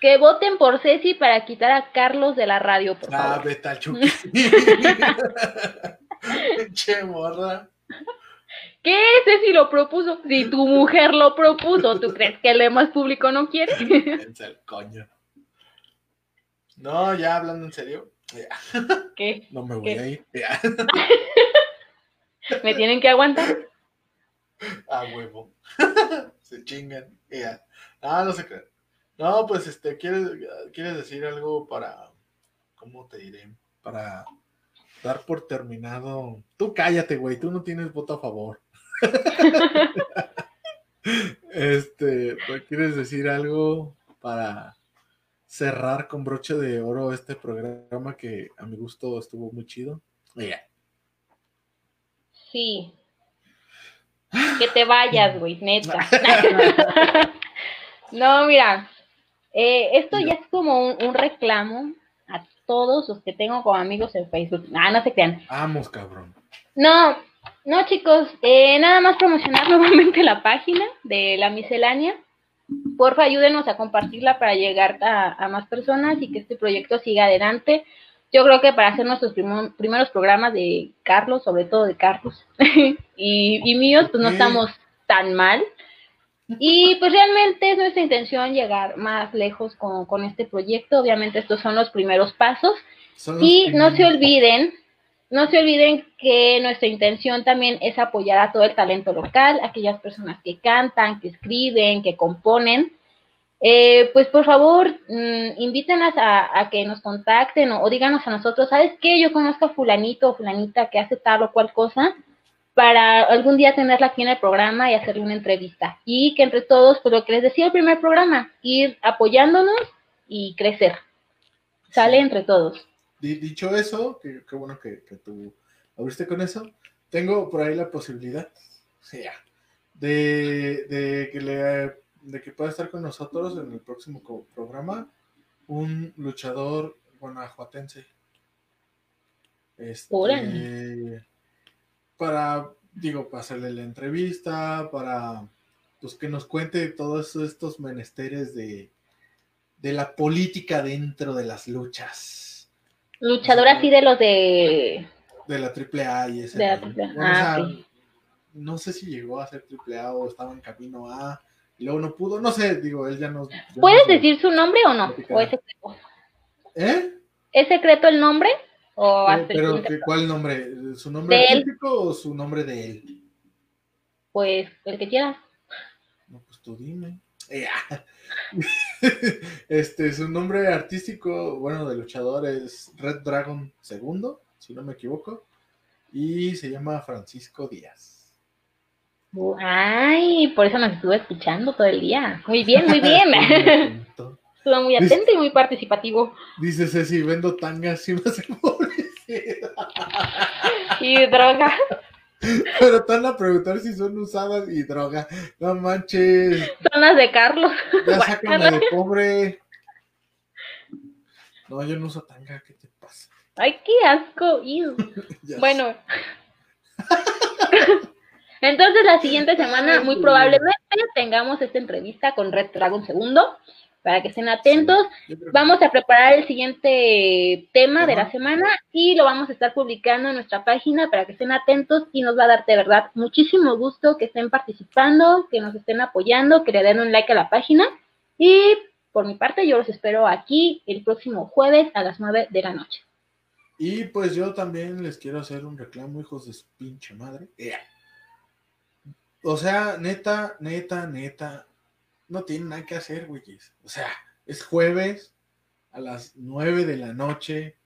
Que voten por Ceci para quitar a Carlos de la radio, por ah, favor. vete al che morra. ¿Qué? Ceci lo propuso. Si tu mujer lo propuso, ¿tú crees que el demás público no quiere? el coño. No, ya hablando en serio, ¿Qué? No me voy a ir. ¿Me tienen que aguantar? A huevo. Se chingan. Ya. Ah, no se crean. No, pues este, ¿quieres, ¿quieres decir algo para, ¿cómo te diré? Para dar por terminado. Tú cállate, güey, tú no tienes voto a favor. este, ¿quieres decir algo para cerrar con broche de oro este programa que a mi gusto estuvo muy chido? Mira. Sí. Que te vayas, güey, neta. no, mira, eh, esto ya es como un, reclamo a todos los que tengo como amigos en Facebook. Ah, no se crean. Vamos, cabrón. No, no, chicos, eh, nada más promocionar nuevamente la página de la miscelánea. Porfa, ayúdenos a compartirla para llegar a, más personas y que este proyecto siga adelante. Yo creo que para hacer nuestros primeros programas de Carlos, sobre todo de Carlos, y, y míos, pues no estamos tan mal. Y pues realmente es nuestra intención llegar más lejos con, este proyecto. Obviamente estos son los primeros pasos. y no se olviden, no se olviden que nuestra intención también es apoyar a todo el talento local, aquellas personas que cantan, que escriben, que componen. Eh, pues por favor, mmm, invítenos a, que nos contacten o, o, díganos a nosotros, ¿sabes qué? Yo conozco a fulanito o fulanita que hace tal o cual cosa para algún día tenerla aquí en el programa y hacerle una entrevista. Y que entre todos, pues lo que les decía el primer programa, ir apoyándonos y crecer. Sale entre todos. Dicho eso, que, bueno que, tú abriste con eso, tengo por ahí la posibilidad de, de, que le, de que pueda estar con nosotros en el próximo programa un luchador guanajuatense. Este, para, digo, para hacerle la entrevista, para pues, que nos cuente todos estos menesteres de, de la política dentro de las luchas. Luchador así de los de... De la AAA y ese. De la AAA. Ah, no sé si llegó a ser AAA o estaba en camino a... Y luego no pudo, no sé, digo, él ya nos... ¿Puedes decir su nombre o no? ¿O es secreto? ¿Eh? ¿Es secreto el nombre? ¿O eh, pero ¿cuál nombre? ¿Su nombre artístico o su nombre de él? Pues el que quieras. No, pues tú dime. Eh, este, su nombre artístico, bueno, de luchador es Red Dragon II, si no me equivoco, y se llama Francisco Díaz. Ay, por eso nos estuve escuchando todo el día. Muy bien, muy bien. Estuvo muy atento y muy participativo. Dice Ceci, vendo tangas y más Y droga. Pero están a preguntar si son usadas y droga. No manches. Son las de Carlos. Ya sácame de pobre. No, yo no uso tanga, ¿qué te pasa? Ay, qué asco. bueno. Entonces la siguiente semana muy probablemente tengamos esta entrevista con Red Dragon segundo para que estén atentos. vamos a preparar el siguiente tema de la semana y lo vamos a estar publicando en nuestra página para que estén atentos y nos va a dar de verdad muchísimo gusto que estén participando, que nos estén apoyando, que le den un like a la página y por mi parte yo los espero aquí el próximo jueves a las 9 de la noche. Y pues yo también les quiero hacer un reclamo, hijos de su pinche madre. O sea, neta, neta, neta, no tienen nada que hacer, güeyes. O sea, es jueves a las nueve de la noche.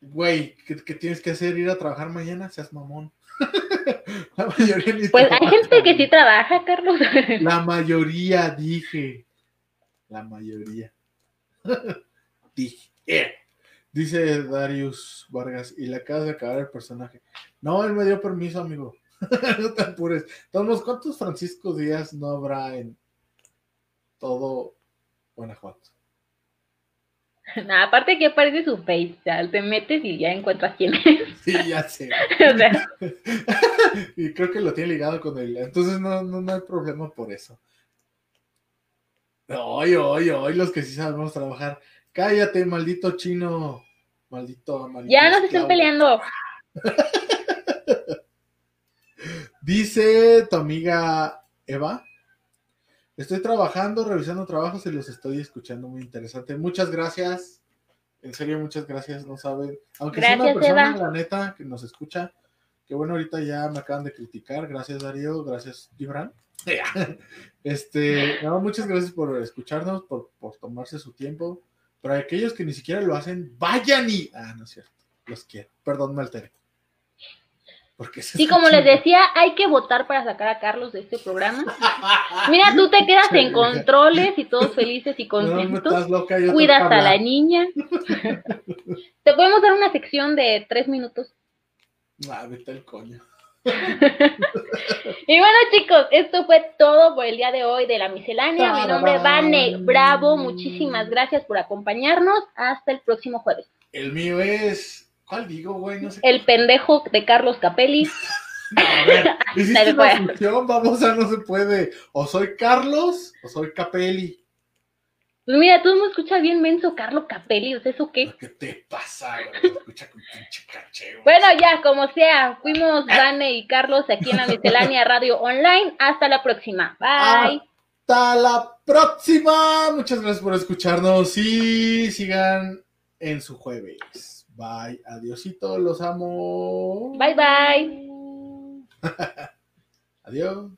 Güey, ¿qué, tienes que hacer? ¿Ir a trabajar mañana? Seas mamón. la mayoría Pues hay gente que sí trabaja, Carlos. la mayoría, dije. La mayoría. dije. Dice Darius Vargas, y le acabas de acabar el personaje. No, él me dio permiso, amigo. no te apures. Tomos, ¿cuántos Francisco Díaz no habrá en todo Guanajuato? Nada, aparte que aparece su face, te metes y ya encuentras quién es. Sí, ya sé. y creo que lo tiene ligado con él. Entonces no, no, hay problema por eso. Oye, oye, oye, los que sí sabemos trabajar. Cállate, maldito chino. Maldito, maldito. Ya nos están peleando. Dice tu amiga Eva. Estoy trabajando, revisando trabajos y los estoy escuchando muy interesante. Muchas gracias, En serio, muchas gracias, no saben. Aunque sea una persona, la neta, que nos escucha, que bueno, ahorita ya me acaban de criticar. Gracias, Darío. Gracias, Gibran. Este, no, muchas gracias por escucharnos, por, por tomarse su tiempo. Para aquellos que ni siquiera lo hacen, vayan y. Ah, no es cierto. Los quiero. Perdón, me alteré. Porque sí, como les decía, hay que votar para sacar a Carlos de este programa. Mira, tú te quedas en controles y todos felices y contentos. Cuidas a la niña. te podemos dar una sección de tres minutos. Ah, vete el coño. y bueno, chicos, esto fue todo por el día de hoy de la miscelánea. Mi nombre es Vane Bravo. Muchísimas gracias por acompañarnos. Hasta el próximo jueves. El mío es ¿Cuál digo, güey? No sé. El pendejo de Carlos Capelli. no, a ver, hiciste una función, vamos, a no se puede. O soy Carlos o soy Capelli. Pues mira, tú me escuchas bien menso, Carlos Capelli, ¿o sea, eso qué? ¿Qué te pasa, güey? Escucha con pinche caché, Bueno, ya, como sea, fuimos Dane y Carlos aquí en la Miscelánea Radio Online. Hasta la próxima. Bye. Hasta la próxima. Muchas gracias por escucharnos y sigan en su jueves. Bye. Adiosito, los amo. Bye, bye. Adiós.